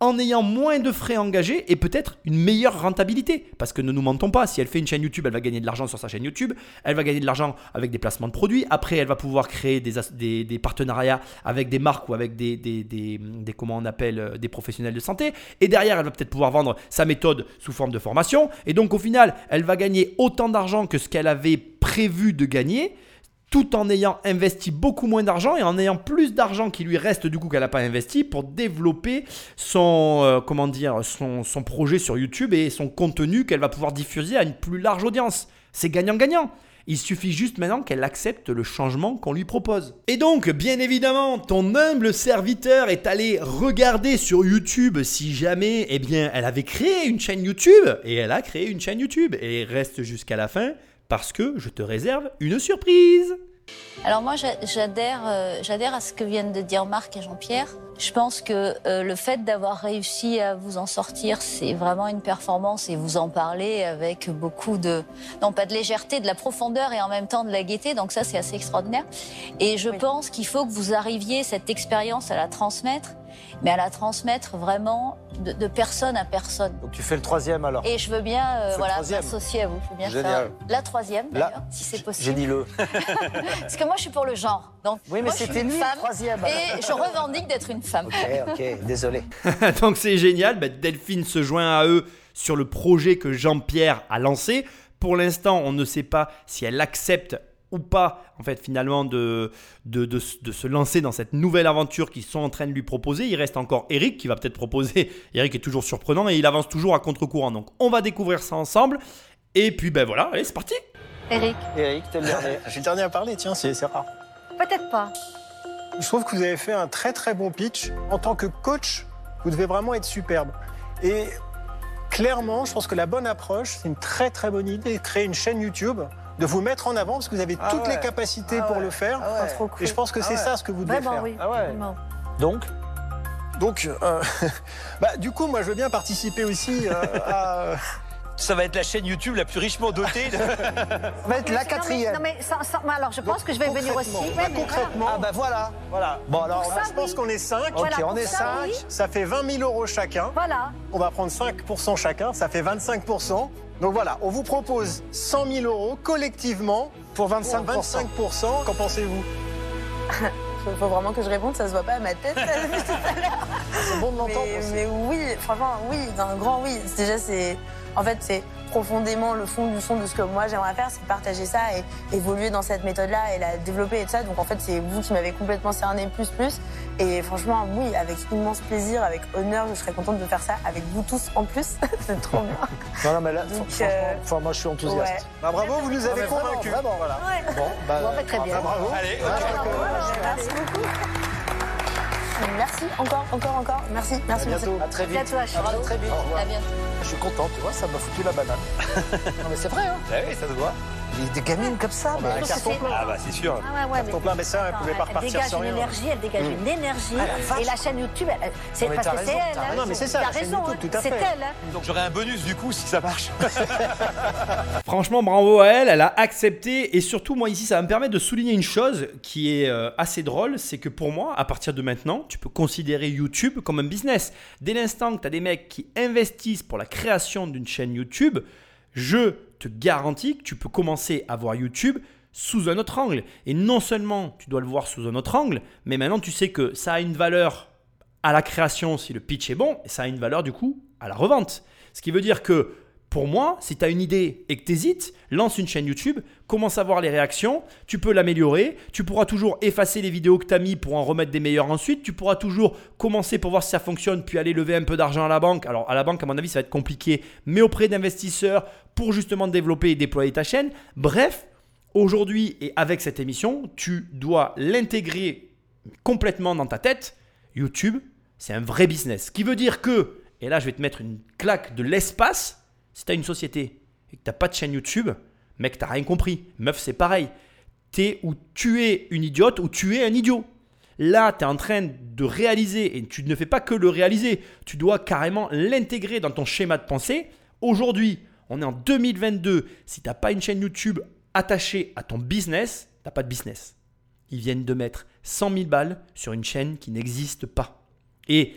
en ayant moins de frais engagés et peut-être une meilleure rentabilité. Parce que ne nous mentons pas, si elle fait une chaîne YouTube, elle va gagner de l'argent sur sa chaîne YouTube, elle va gagner de l'argent avec des placements de produits, après elle va pouvoir créer des, partenariats avec des marques ou avec des, des, comment euh, des professionnels de santé, et derrière elle va peut-être pouvoir vendre sa méthode sous forme de formation, et donc au final elle va gagner autant d'argent que ce qu'elle avait prévu de gagner, tout en ayant investi beaucoup moins d'argent et en ayant plus d'argent qui lui reste du coup qu'elle n'a pas investi pour développer son, euh, comment dire, son, son projet sur YouTube et son contenu qu'elle va pouvoir diffuser à une plus large audience. C'est gagnant-gagnant. Il suffit juste maintenant qu'elle accepte le changement qu'on lui propose. Et donc, bien évidemment, ton humble serviteur est allé regarder sur YouTube si jamais, eh bien, elle avait créé une chaîne YouTube. Et elle a créé une chaîne YouTube. Et reste jusqu'à la fin parce que je te réserve une surprise. Alors moi, j'a- j'adhère, euh, j'adhère à ce que viennent de dire Marc et Jean-Pierre. Je pense que euh, le fait d'avoir réussi à vous en sortir, c'est vraiment une performance et vous en parlez avec beaucoup de, non pas de légèreté, de la profondeur et en même temps de la gaieté. Donc ça, c'est assez extraordinaire. Et je pense qu'il faut que vous arriviez cette expérience à la transmettre, mais à la transmettre vraiment de, de personne à personne. Donc tu fais le troisième alors. Et je veux bien, euh, voilà, m'associer à vous. Je veux bien Génial. faire la troisième, d'ailleurs, si c'est possible. J'ai dit le. Parce que moi, je suis pour le genre. Donc, Oui, mais moi, je suis c'était une femme troisième, Et je revendique d'être une femme. Ok, ok, désolé. (laughs) Donc c'est génial, bah, Delphine se joint à eux sur le projet que Jean-Pierre a lancé. Pour l'instant, on ne sait pas si elle accepte ou pas, en fait, finalement, de, de, de, de se lancer dans cette nouvelle aventure qu'ils sont en train de lui proposer. Il reste encore Eric qui va peut-être proposer. (laughs) Eric est toujours surprenant et il avance toujours à contre-courant. Donc on va découvrir ça ensemble. Et puis ben voilà, allez, c'est parti. Eric, Eric, t'es le dernier. Je suis le dernier à parler, tiens, c'est c'est rare. peut-être pas. Je trouve que vous avez fait un très très bon pitch. En tant que coach, vous devez vraiment être superbe. Et clairement, je pense que la bonne approche, c'est une très très bonne idée, de créer une chaîne YouTube, de vous mettre en avant parce que vous avez Ah toutes ouais. les capacités Ah pour ouais. le faire. Ah ouais. Trop cool. Et je pense que Ah c'est ouais. ça ce que vous devez Vraiment, faire. oui. Ah. Donc, Donc, euh, (laughs) bah, du coup, moi, je veux bien participer aussi euh, à euh, Ça va être la chaîne YouTube la plus richement dotée. de- Ça (laughs) va être la Non, quatrième. mais, non, mais sans- sans- alors je pense que je vais venir aussi. Bah, mais concrètement, Ah bah voilà. voilà. Bon alors, Je pense oui. qu'on est 5. ok, Voilà, on est ça, 5. oui. Ça fait 20 000 euros chacun. Voilà. On va prendre 5% chacun, ça fait 25%. Donc voilà, on vous propose 100 000 euros collectivement Pour pour 25%. 25%. Qu'en pensez-vous? Il (laughs) faut vraiment que je réponde, ça se voit pas à ma tête. (laughs) C'est bon de l'entendre mais, aussi. mais oui, franchement, oui, d'un grand oui. Déjà, c'est. En fait, c'est profondément le fond du fond de ce que moi j'aimerais faire, c'est de partager ça et évoluer dans cette méthode-là et la développer et tout ça. Donc en fait, c'est vous qui m'avez complètement cerné plus plus. Et franchement, oui, avec immense plaisir, avec honneur, je serais contente de faire ça avec vous tous en plus. (laughs) c'est trop bien. Non, non, mais là, Donc, franchement, euh, enfin, moi je suis enthousiaste. Ouais. Bah, bravo, vous nous avez convaincus. vraiment. Voilà. Bon, bah, Bon, bah, très bien. Bravo. Allez, Merci beaucoup. Merci encore, encore, encore. Merci, merci, À merci. bientôt. à très vite. À toi, très vite. À bientôt. Je suis content, tu vois, ça m'a foutu la banane. (laughs) non mais c'est vrai, hein. Ah oui, ça se voit. Il y a des gamines comme ça, mais Bah, Je trouve carton plein. Ah bah c'est sûr. Ah ouais, ouais, Carton plein, mais ça, elle pouvait pas elle repartir dégage sans une rien. énergie, elle dégage une énergie. Ah, la vache. et la chaîne YouTube, elle- c'est Non, mais parce t'as que c'est raison, elle. t'as hein. raison. Non, mais c'est ça, T'as la chaîne raison, YouTube, hein. tout à c'est fait. elle. hein. Donc j'aurai un bonus du coup si ça marche. (laughs) Franchement, bravo à elle, elle a accepté. Et surtout, moi ici, ça va me permettre de souligner une chose qui est euh, assez drôle, c'est que pour moi, à partir de maintenant, tu peux considérer YouTube comme un business. Dès l'instant que tu as des mecs qui investissent pour la création d'une chaîne YouTube, je te garantis que tu peux commencer à voir YouTube sous un autre angle. Et non seulement tu dois le voir sous un autre angle, mais maintenant tu sais que ça a une valeur à la création si le pitch est bon, et ça a une valeur du coup à la revente. Ce qui veut dire que pour moi, si tu as une idée et que tu hésites, lance une chaîne YouTube, commence à voir les réactions, tu peux l'améliorer, tu pourras toujours effacer les vidéos que tu as mis pour en remettre des meilleures ensuite, tu pourras toujours commencer pour voir si ça fonctionne, puis aller lever un peu d'argent à la banque. Alors à la banque, à mon avis, ça va être compliqué, mais auprès d'investisseurs pour justement développer et déployer ta chaîne. Bref, aujourd'hui et avec cette émission, tu dois l'intégrer complètement dans ta tête. YouTube, c'est un vrai business. Ce qui veut dire que, et là je vais te mettre une claque de l'espace, si tu une société et que tu pas de chaîne YouTube, mec, tu rien compris. Meuf, c'est pareil. T'es ou tu es une idiote ou tu es un idiot. Là, tu es en train de réaliser, et tu ne fais pas que le réaliser, tu dois carrément l'intégrer dans ton schéma de pensée. Aujourd'hui, on est en 2022, si tu n'as pas une chaîne YouTube attachée à ton business, tu n'as pas de business. Ils viennent de mettre 100 000 balles sur une chaîne qui n'existe pas. Et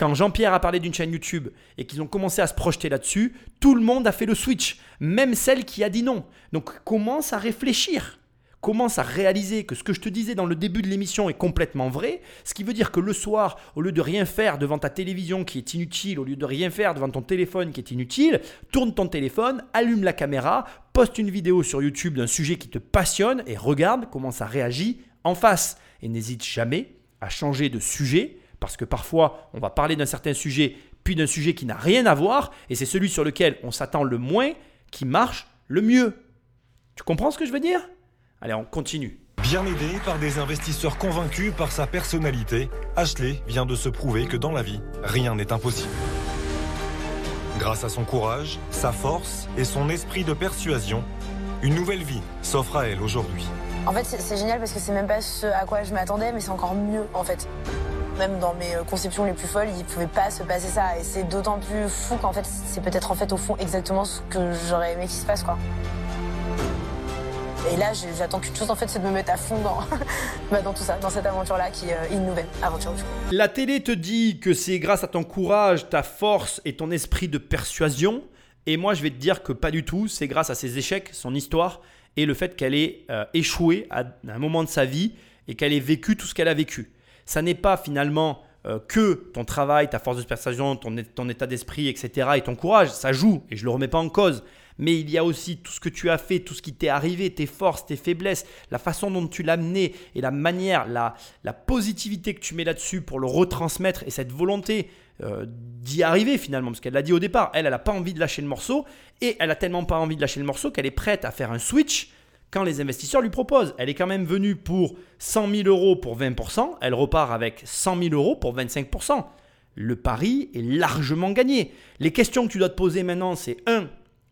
quand Jean-Pierre a parlé d'une chaîne YouTube et qu'ils ont commencé à se projeter là-dessus, tout le monde a fait le switch, même celle qui a dit non. Donc commence à réfléchir, commence à réaliser que ce que je te disais dans le début de l'émission est complètement vrai, ce qui veut dire que le soir, au lieu de rien faire devant ta télévision qui est inutile, au lieu de rien faire devant ton téléphone qui est inutile, tourne ton téléphone, allume la caméra, poste une vidéo sur YouTube d'un sujet qui te passionne et regarde comment ça réagit en face. Et n'hésite jamais à changer de sujet parce que parfois on va parler d'un certain sujet puis d'un sujet qui n'a rien à voir et c'est celui sur lequel on s'attend le moins qui marche le mieux. Tu comprends ce que je veux dire? Allez, on continue. Bien aidé par des investisseurs convaincus par sa personnalité, Ashley vient de se prouver que dans la vie, rien n'est impossible. Grâce à son courage, sa force et son esprit de persuasion, une nouvelle vie s'offre à elle aujourd'hui. En fait, c'est génial parce que c'est même pas ce à quoi je m'attendais, mais c'est encore mieux en fait. Même dans mes euh, conceptions les plus folles, il pouvait pas se passer ça. Et c'est d'autant plus fou qu'en fait, c'est peut-être en fait au fond exactement ce que j'aurais aimé qu'il se passe quoi. Et là, j'attends qu'une chose en fait, c'est de me mettre à fond dans, (laughs) bah, dans tout ça, dans cette aventure-là qui est euh, une nouvelle aventure. La télé te dit que c'est grâce à ton courage, ta force et ton esprit de persuasion. Et moi, je vais te dire que pas du tout. C'est grâce à ses échecs, son histoire et le fait qu'elle ait euh, échoué à un moment de sa vie et qu'elle ait vécu tout ce qu'elle a vécu. Ça n'est pas finalement euh, que ton travail, ta force de persuasion, ton, ton état d'esprit, etc. et ton courage. Ça joue et je le remets pas en cause. Mais il y a aussi tout ce que tu as fait, tout ce qui t'est arrivé, tes forces, tes faiblesses, la façon dont tu l'as mené et la manière, la, la positivité que tu mets là-dessus pour le retransmettre et cette volonté euh, d'y arriver finalement. Parce qu'elle l'a dit au départ, elle, elle n'a pas envie de lâcher le morceau et elle a tellement pas envie de lâcher le morceau qu'elle est prête à faire un switch quand les investisseurs lui proposent. Elle est quand même venue pour 100 000 euros pour 20%, elle repart avec 100 000 euros pour 25%. Le pari est largement gagné. Les questions que tu dois te poser maintenant, c'est 1.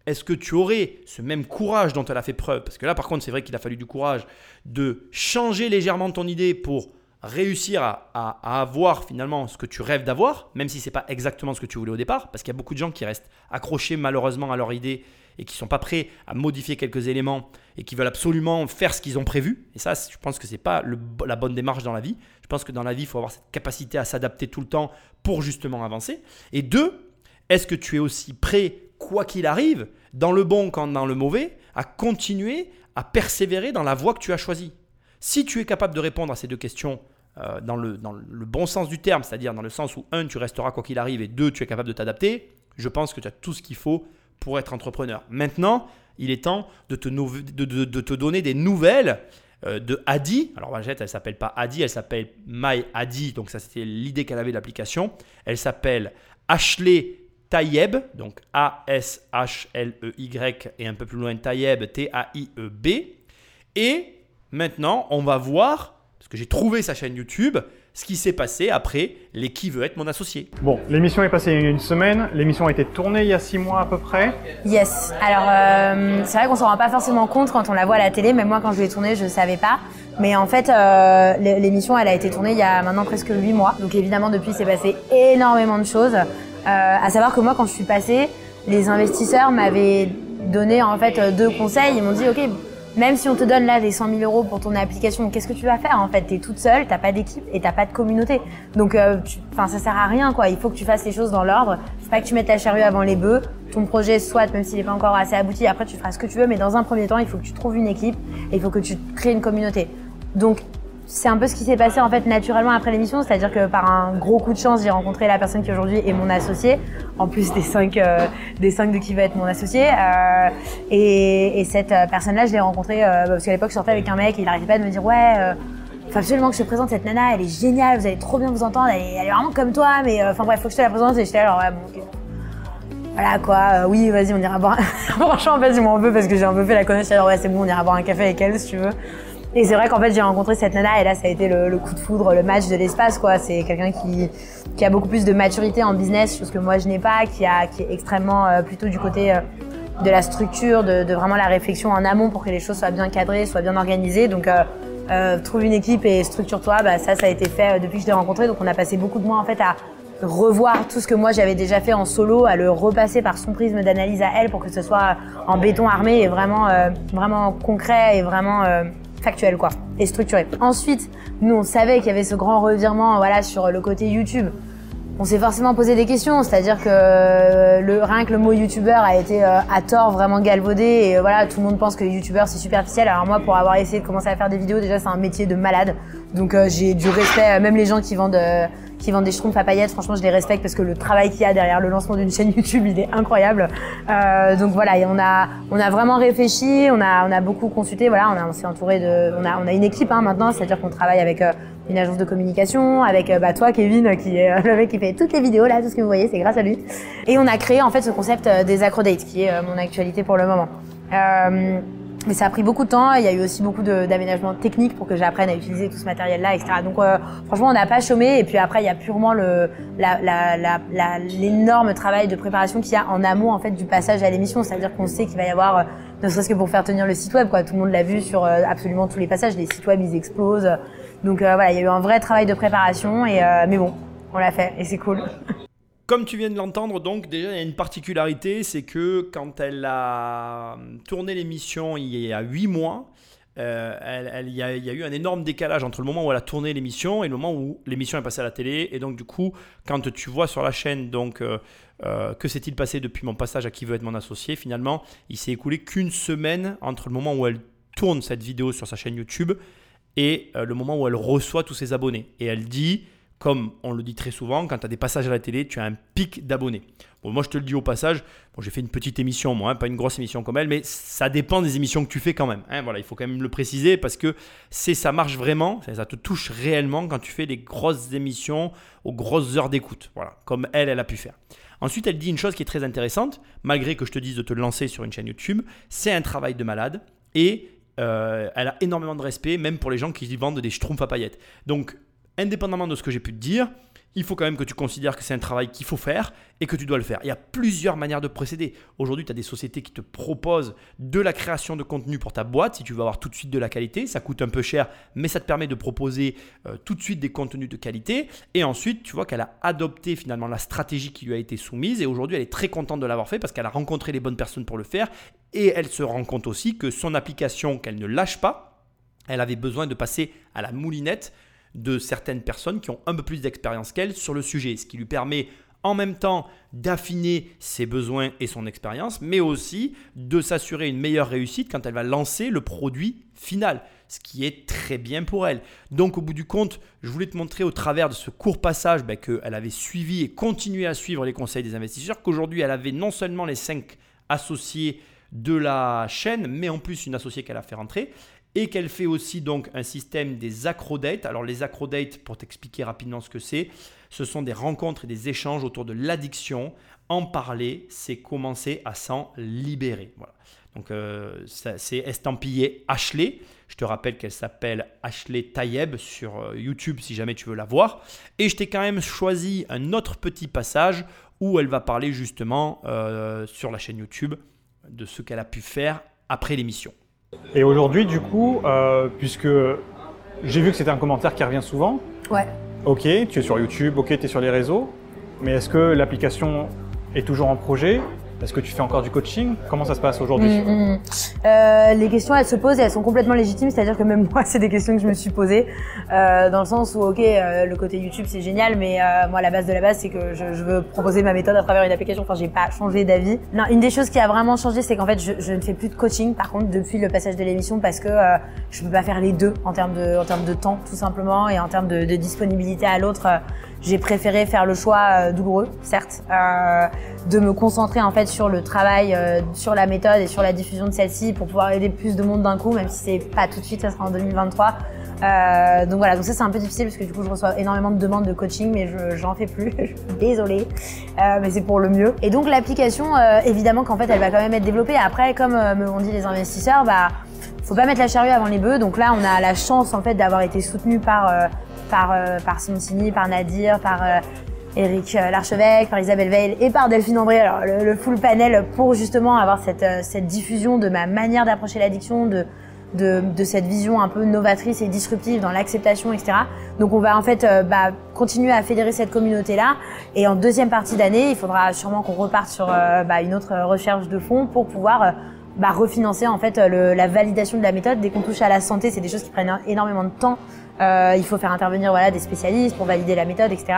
Est-ce que tu aurais ce même courage dont elle a fait preuve? Parce que là, par contre, c'est vrai qu'il a fallu du courage de changer légèrement ton idée pour réussir à, avoir finalement ce que tu rêves d'avoir, même si c'est pas exactement ce que tu voulais au départ, parce qu'il y a beaucoup de gens qui restent accrochés malheureusement à leur idée et qui sont pas prêts à modifier quelques éléments et qui veulent absolument faire ce qu'ils ont prévu. Et ça, je pense que c'est pas le- la bonne démarche dans la vie. Je pense que dans la vie, il faut avoir cette capacité à s'adapter tout le temps pour justement avancer. Et deux, est-ce que tu es aussi prêt, quoi qu'il arrive, dans le bon comme dans le mauvais, à continuer à persévérer dans la voie que tu as choisie? Si tu es capable de répondre à ces deux questions euh, dans, le, dans le bon sens du terme, c'est-à-dire dans le sens où, un, tu resteras quoi qu'il arrive, et deux, tu es capable de t'adapter, je pense que tu as tout ce qu'il faut pour être entrepreneur. Maintenant, il est temps de te, donner des nouvelles euh, de Adi. Alors, Vagette, elle s'appelle pas Adi, elle s'appelle My Adi. Donc, ça, c'était l'idée qu'elle avait de l'application. Elle s'appelle Ashley Tayeb, donc A-S-H-L-E-Y et un peu plus loin Tayeb, T-A-I-E-B. Et maintenant, on va voir, parce que j'ai trouvé sa chaîne YouTube, ce qui s'est passé après les Qui veut être mon associé. Bon, l'émission est passée il y a une semaine. L'émission a été tournée il y a six mois à peu près. Yes. Alors, euh, c'est vrai qu'on s'en rend pas forcément compte quand on la voit à la télé. Même moi, quand je l'ai tournée, je savais pas. Mais en fait, euh, l'é- l'émission, elle a été tournée il y a maintenant presque huit mois. Donc évidemment, depuis, c'est passé énormément de choses. Euh, à savoir que moi, quand je suis passée, les investisseurs m'avaient donné en fait deux conseils. Ils m'ont dit, ok, même si on te donne là des 100 000 euros pour ton application, qu'est-ce que tu vas faire en fait? T'es toute seule, t'as pas d'équipe et t'as pas de communauté. Donc, euh, enfin, ça sert à rien quoi. Il faut que tu fasses les choses dans l'ordre. C'est pas que tu mettes la charrue avant les bœufs. Ton projet, soit même s'il est pas encore assez abouti, après tu feras ce que tu veux, mais dans un premier temps, il faut que tu trouves une équipe et il faut que tu crées une communauté. Donc, c'est un peu ce qui s'est passé en fait naturellement après l'émission, c'est-à-dire que par un gros coup de chance, j'ai rencontré la personne qui aujourd'hui est mon associé, en plus des cinq, euh, des cinq de qui va être mon associé. Euh, et, et cette euh, personne-là, je l'ai rencontrée euh, parce qu'à l'époque, je sortais avec un mec et il arrêtait pas de me dire ouais. euh, faut absolument que je te présente cette nana, elle est géniale, vous allez trop bien vous entendre, elle est, vraiment comme toi, mais euh, enfin bref, faut que je te la présente et j'étais alors ouais, bon, ok. Voilà quoi, oui, vas-y, on ira boire. (laughs) Franchement, en fait, je m'en veux parce que j'ai un peu fait la connaissance. Alors, ouais, c'est bon, on ira boire un café avec elle si tu veux. Et c'est vrai qu'en fait, j'ai rencontré cette nana et là, ça a été le, le coup de foudre, le match de l'espace, quoi. C'est quelqu'un qui, qui a beaucoup plus de maturité en business, chose que moi, je n'ai pas, qui, a, qui est extrêmement euh, plutôt du côté euh, de la structure, de, de vraiment la réflexion en amont pour que les choses soient bien cadrées, soient bien organisées. Donc, euh, euh, trouve une équipe et structure-toi. Bah, ça, ça a été fait euh, depuis que je l'ai rencontré. Donc, on a passé beaucoup de mois en fait à revoir tout ce que moi j'avais déjà fait en solo, à le repasser par son prisme d'analyse à elle pour que ce soit en béton armé et vraiment, euh, vraiment concret et vraiment factuel quoi, et structuré. Ensuite, nous on savait qu'il y avait ce grand revirement voilà sur le côté YouTube. On s'est forcément posé des questions, c'est-à-dire que euh, le, rien que le mot youtubeur a été euh, à tort vraiment galvaudé et euh, voilà tout le monde pense que youtubeur c'est superficiel. Alors moi pour avoir essayé de commencer à faire des vidéos déjà c'est un métier de malade, donc euh, j'ai du respect. Même les gens qui vendent euh, qui vendent des schtroumpfs à paillettes, franchement je les respecte parce que le travail qu'il y a derrière le lancement d'une chaîne (laughs) YouTube il est incroyable. Euh, donc voilà et on a on a vraiment réfléchi, on a on a beaucoup consulté. Voilà on, a- s'est entouré de on a on a une équipe hein, maintenant, c'est-à-dire qu'on travaille avec euh, une agence de communication, avec euh, bah, toi Kevin qui est euh, (laughs) le mec qui fait toutes les vidéos là, tout ce que vous voyez c'est grâce à lui. Et on a créé en fait ce concept euh, des acrodates qui est euh, mon actualité pour le moment. Euh, mais ça a pris beaucoup de temps. Il y a eu aussi beaucoup d'aménagements techniques pour que j'apprenne à utiliser tout ce matériel-là, etc. Donc, euh, franchement, on n'a pas chômé. Et puis après, il y a purement le, l'énorme travail de préparation qu'il y a en amont en fait du passage à l'émission. C'est-à-dire qu'on sait qu'il va y avoir, euh, ne serait-ce que pour faire tenir le site web, quoi. Tout le monde l'a vu sur euh, absolument tous les passages. Les sites web, ils explosent. Donc euh, voilà, il y a eu un vrai travail de préparation. Et euh, mais bon, on l'a fait et c'est cool. Comme tu viens de l'entendre, donc déjà il y a une particularité, c'est que quand elle a tourné l'émission il y a 8 mois, euh, il, y a, eu un énorme décalage entre le moment où elle a tourné l'émission et le moment où l'émission est passée à la télé. Et donc du coup, quand tu vois sur la chaîne donc euh, euh, que s'est-il passé depuis mon passage à qui veut être mon associé, finalement, il s'est écoulé qu'une semaine entre le moment où elle tourne cette vidéo sur sa chaîne YouTube et le moment où elle reçoit tous ses abonnés. Et elle dit, comme on le dit très souvent, quand tu as des passages à la télé, tu as un pic d'abonnés. Bon, moi je te le dis au passage, bon, j'ai fait une petite émission, moi, hein, pas une grosse émission comme elle, mais ça dépend des émissions que tu fais quand même. hein. voilà, il faut quand même le préciser parce que c'est ça marche vraiment, ça, te touche réellement quand tu fais des grosses émissions aux grosses heures d'écoute. Voilà, comme elle, elle a pu faire. Ensuite, elle dit une chose qui est très intéressante, malgré que je te dise de te lancer sur une chaîne YouTube, c'est un travail de malade et euh, elle a énormément de respect, même pour les gens qui vendent des schtroumpfs à paillettes. Donc, indépendamment de ce que j'ai pu te dire, il faut quand même que tu considères que c'est un travail qu'il faut faire et que tu dois le faire. Il y a plusieurs manières de procéder. Aujourd'hui, tu as des sociétés qui te proposent de la création de contenu pour ta boîte. Si tu veux avoir tout de suite de la qualité, ça coûte un peu cher, mais ça te permet de proposer euh, tout de suite des contenus de qualité. Et ensuite, tu vois qu'elle a adopté finalement la stratégie qui lui a été soumise. Et aujourd'hui, elle est très contente de l'avoir fait parce qu'elle a rencontré les bonnes personnes pour le faire. Et elle se rend compte aussi que son application, qu'elle ne lâche pas, elle avait besoin de passer à la moulinette de certaines personnes qui ont un peu plus d'expérience qu'elle sur le sujet, ce qui lui permet en même temps d'affiner ses besoins et son expérience, mais aussi de s'assurer une meilleure réussite quand elle va lancer le produit final, ce qui est très bien pour elle. Donc au bout du compte, je voulais te montrer au travers de ce court passage ben, qu'elle avait suivi et continué à suivre les conseils des investisseurs, qu'aujourd'hui elle avait non seulement les cinq associés de la chaîne, mais en plus une associée qu'elle a fait rentrer et qu'elle fait aussi donc un système des acrodates. Alors les acrodates, pour t'expliquer rapidement ce que c'est, ce sont des rencontres et des échanges autour de l'addiction. En parler, c'est commencer à s'en libérer. Voilà. Donc euh, c'est estampillé Ashley. Je te rappelle qu'elle s'appelle Ashley Tayeb sur euh, YouTube si jamais tu veux la voir. Et je t'ai quand même choisi un autre petit passage où elle va parler justement euh, sur la chaîne YouTube de ce qu'elle a pu faire après l'émission. Et aujourd'hui, du coup, euh, puisque j'ai vu que c'était un commentaire qui revient souvent. Ouais. Ok, tu es sur YouTube, ok, tu es sur les réseaux. Mais est-ce que l'application est toujours en projet est-ce que tu fais encore du coaching Comment ça se passe aujourd'hui mm, mm. euh, Les questions, elles se posent et elles sont complètement légitimes. C'est-à-dire que même (laughs) moi, c'est des questions que je me suis posées. Euh, dans le sens où, ok, euh, le côté YouTube, c'est génial, mais euh, moi, la base de la base, c'est que je, je, veux proposer ma méthode à travers une application. Enfin, j'ai pas changé d'avis. Non, une des choses qui a vraiment changé, c'est qu'en fait, je, je, ne fais plus de coaching. Par contre, depuis le passage de l'émission, parce que euh, je peux pas faire les deux en termes de, en termes de temps, tout simplement, et en termes de, de disponibilité à l'autre j'ai préféré faire le choix euh, douloureux, certes, euh, de me concentrer en fait sur le travail, euh, sur la méthode et sur la diffusion de celle-ci pour pouvoir aider plus de monde d'un coup, même si c'est pas tout de suite, ça sera en 2023. Euh, donc voilà, donc ça c'est un peu difficile parce que du coup je reçois énormément de demandes de coaching, mais je j'en fais plus. (laughs) Désolée, euh, mais c'est pour le mieux. Et donc l'application, euh, évidemment qu'en fait elle va quand même être développée. Après, comme me l'ont dit les investisseurs, bah faut pas mettre la charrue avant les bœufs. Donc là, on a la chance en fait d'avoir été soutenu par par, euh, par Nadir, par euh, Eric euh, Larchevêque, par Isabelle Veil et par Delphine André, alors le, full panel pour justement avoir cette, cette diffusion de ma manière d'approcher l'addiction, de, cette vision un peu novatrice et disruptive dans l'acceptation, etc. Donc on va en fait bah, continuer à fédérer cette communauté-là. Et en deuxième partie d'année, il faudra sûrement qu'on reparte sur bah, une autre recherche de fonds pour pouvoir bah, refinancer en fait la validation de la méthode. Dès qu'on touche à la santé, c'est des choses qui prennent énormément de temps euh, il faut faire intervenir des spécialistes pour valider la méthode, etc.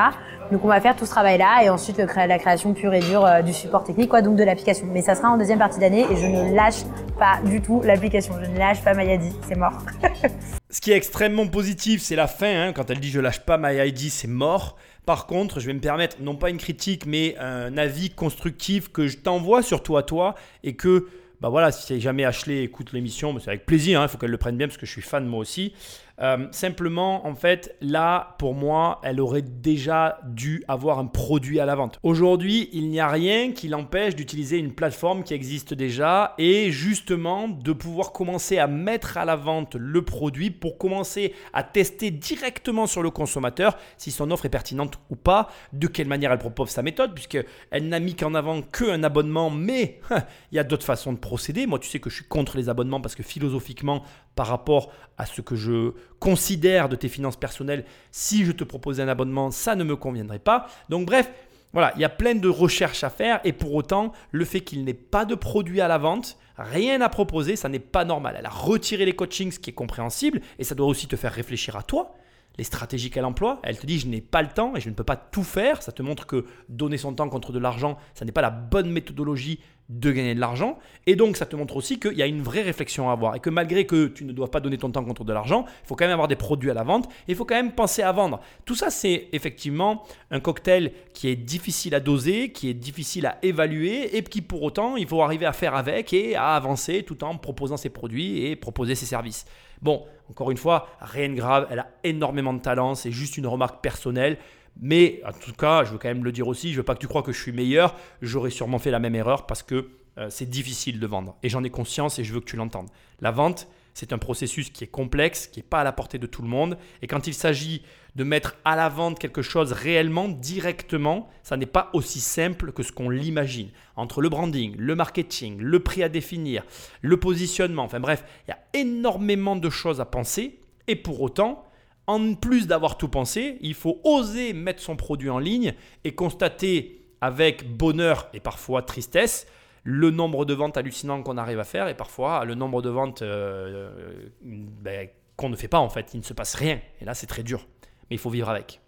Donc on va faire tout ce travail-là et ensuite la création pure et dure euh, du support technique, quoi, donc de l'application. Mais ça sera en deuxième partie d'année et je ne lâche pas du tout l'application. Je ne lâche pas MyID, c'est mort. (laughs) ce qui est extrêmement positif, c'est la fin. Hein. Quand elle dit je lâche pas MyID, c'est mort. Par contre, je vais me permettre, non pas une critique, mais un avis constructif que je t'envoie surtout à toi et que bah voilà, si jamais Ashley écoute l'émission, c'est avec plaisir, hein, il faut qu'elle le prenne bien parce que je suis fan moi aussi. Euh, simplement, en fait, là, pour moi, elle aurait déjà dû avoir un produit à la vente. Aujourd'hui, il n'y a rien qui l'empêche d'utiliser une plateforme qui existe déjà et justement de pouvoir commencer à mettre à la vente le produit pour commencer à tester directement sur le consommateur si son offre est pertinente ou pas, de quelle manière elle propose sa méthode, puisqu'elle n'a mis qu'en avant qu'un abonnement, mais (laughs) il y a d'autres façons de procéder. Moi, tu sais que je suis contre les abonnements parce que philosophiquement, par rapport à ce que je considère de tes finances personnelles, si je te proposais un abonnement, ça ne me conviendrait pas. Donc bref, voilà, il y a plein de recherches à faire et pour autant, le fait qu'il n'ait pas de produit à la vente, rien à proposer, ça n'est pas normal. Elle a retiré les coachings, ce qui est compréhensible et ça doit aussi te faire réfléchir à toi les stratégies qu'elle emploie. Elle te dit je n'ai pas le temps et je ne peux pas tout faire. Ça te montre que donner son temps contre de l'argent, ça n'est pas la bonne méthodologie de gagner de l'argent. Et donc, ça te montre aussi qu'il y a une vraie réflexion à avoir. Et que malgré que tu ne dois pas donner ton temps contre de l'argent, il faut quand même avoir des produits à la vente. Et il faut quand même penser à vendre. Tout ça, c'est effectivement un cocktail qui est difficile à doser, qui est difficile à évaluer. Et qui pour autant, il faut arriver à faire avec et à avancer tout en proposant ses produits et proposer ses services. Bon, encore une fois, rien de grave. Elle a énormément de talent. C'est juste une remarque personnelle. Mais en tout cas, je veux quand même le dire aussi, je veux pas que tu crois que je suis meilleur. J'aurais sûrement fait la même erreur parce que euh, c'est difficile de vendre. Et j'en ai conscience et je veux que tu l'entendes. La vente, C'est un processus qui est complexe, qui n'est pas à la portée de tout le monde. Et quand il s'agit de mettre à la vente quelque chose réellement, directement, ça n'est pas aussi simple que ce qu'on l'imagine. Entre le branding, le marketing, le prix à définir, le positionnement, enfin bref, il y a énormément de choses à penser. Et pour autant, en plus d'avoir tout pensé, il faut oser mettre son produit en ligne et constater avec bonheur et parfois tristesse le nombre de ventes hallucinantes qu'on arrive à faire et parfois le nombre de ventes euh, ben, qu'on ne fait pas en fait. Il ne se passe rien. Et là, c'est très dur. Mais il faut vivre avec.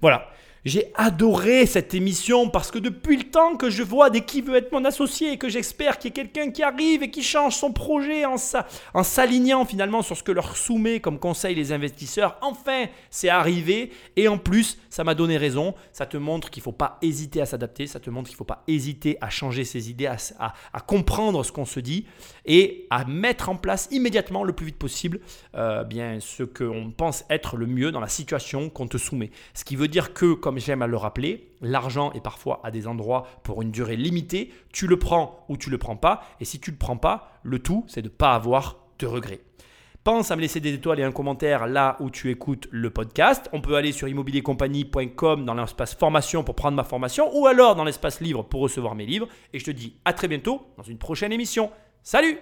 Voilà. J'ai adoré cette émission parce que depuis le temps que je vois des qui veut être mon associé et que j'espère qu'il y ait quelqu'un qui arrive et qui change son projet en, s'alignant finalement sur ce que leur soumet comme conseil les investisseurs, enfin c'est arrivé. Et en plus ça m'a donné raison, ça te montre qu'il ne faut pas hésiter à s'adapter, ça te montre qu'il ne faut pas hésiter à changer ses idées, à, comprendre ce qu'on se dit et à mettre en place immédiatement le plus vite possible euh, bien ce qu'on pense être le mieux dans la situation qu'on te soumet. Ce qui veut dire que comme j'aime à le rappeler, l'argent est parfois à des endroits pour une durée limitée. Tu le prends ou tu le prends pas. Et si tu ne le prends pas, le tout, c'est de ne pas avoir de regrets. Pense à me laisser des étoiles et un commentaire là où tu écoutes le podcast. On peut aller sur immobiliercompagnie.com dans l'espace formation pour prendre ma formation ou alors dans l'espace livre pour recevoir mes livres. Et je te dis à très bientôt dans une prochaine émission. Salut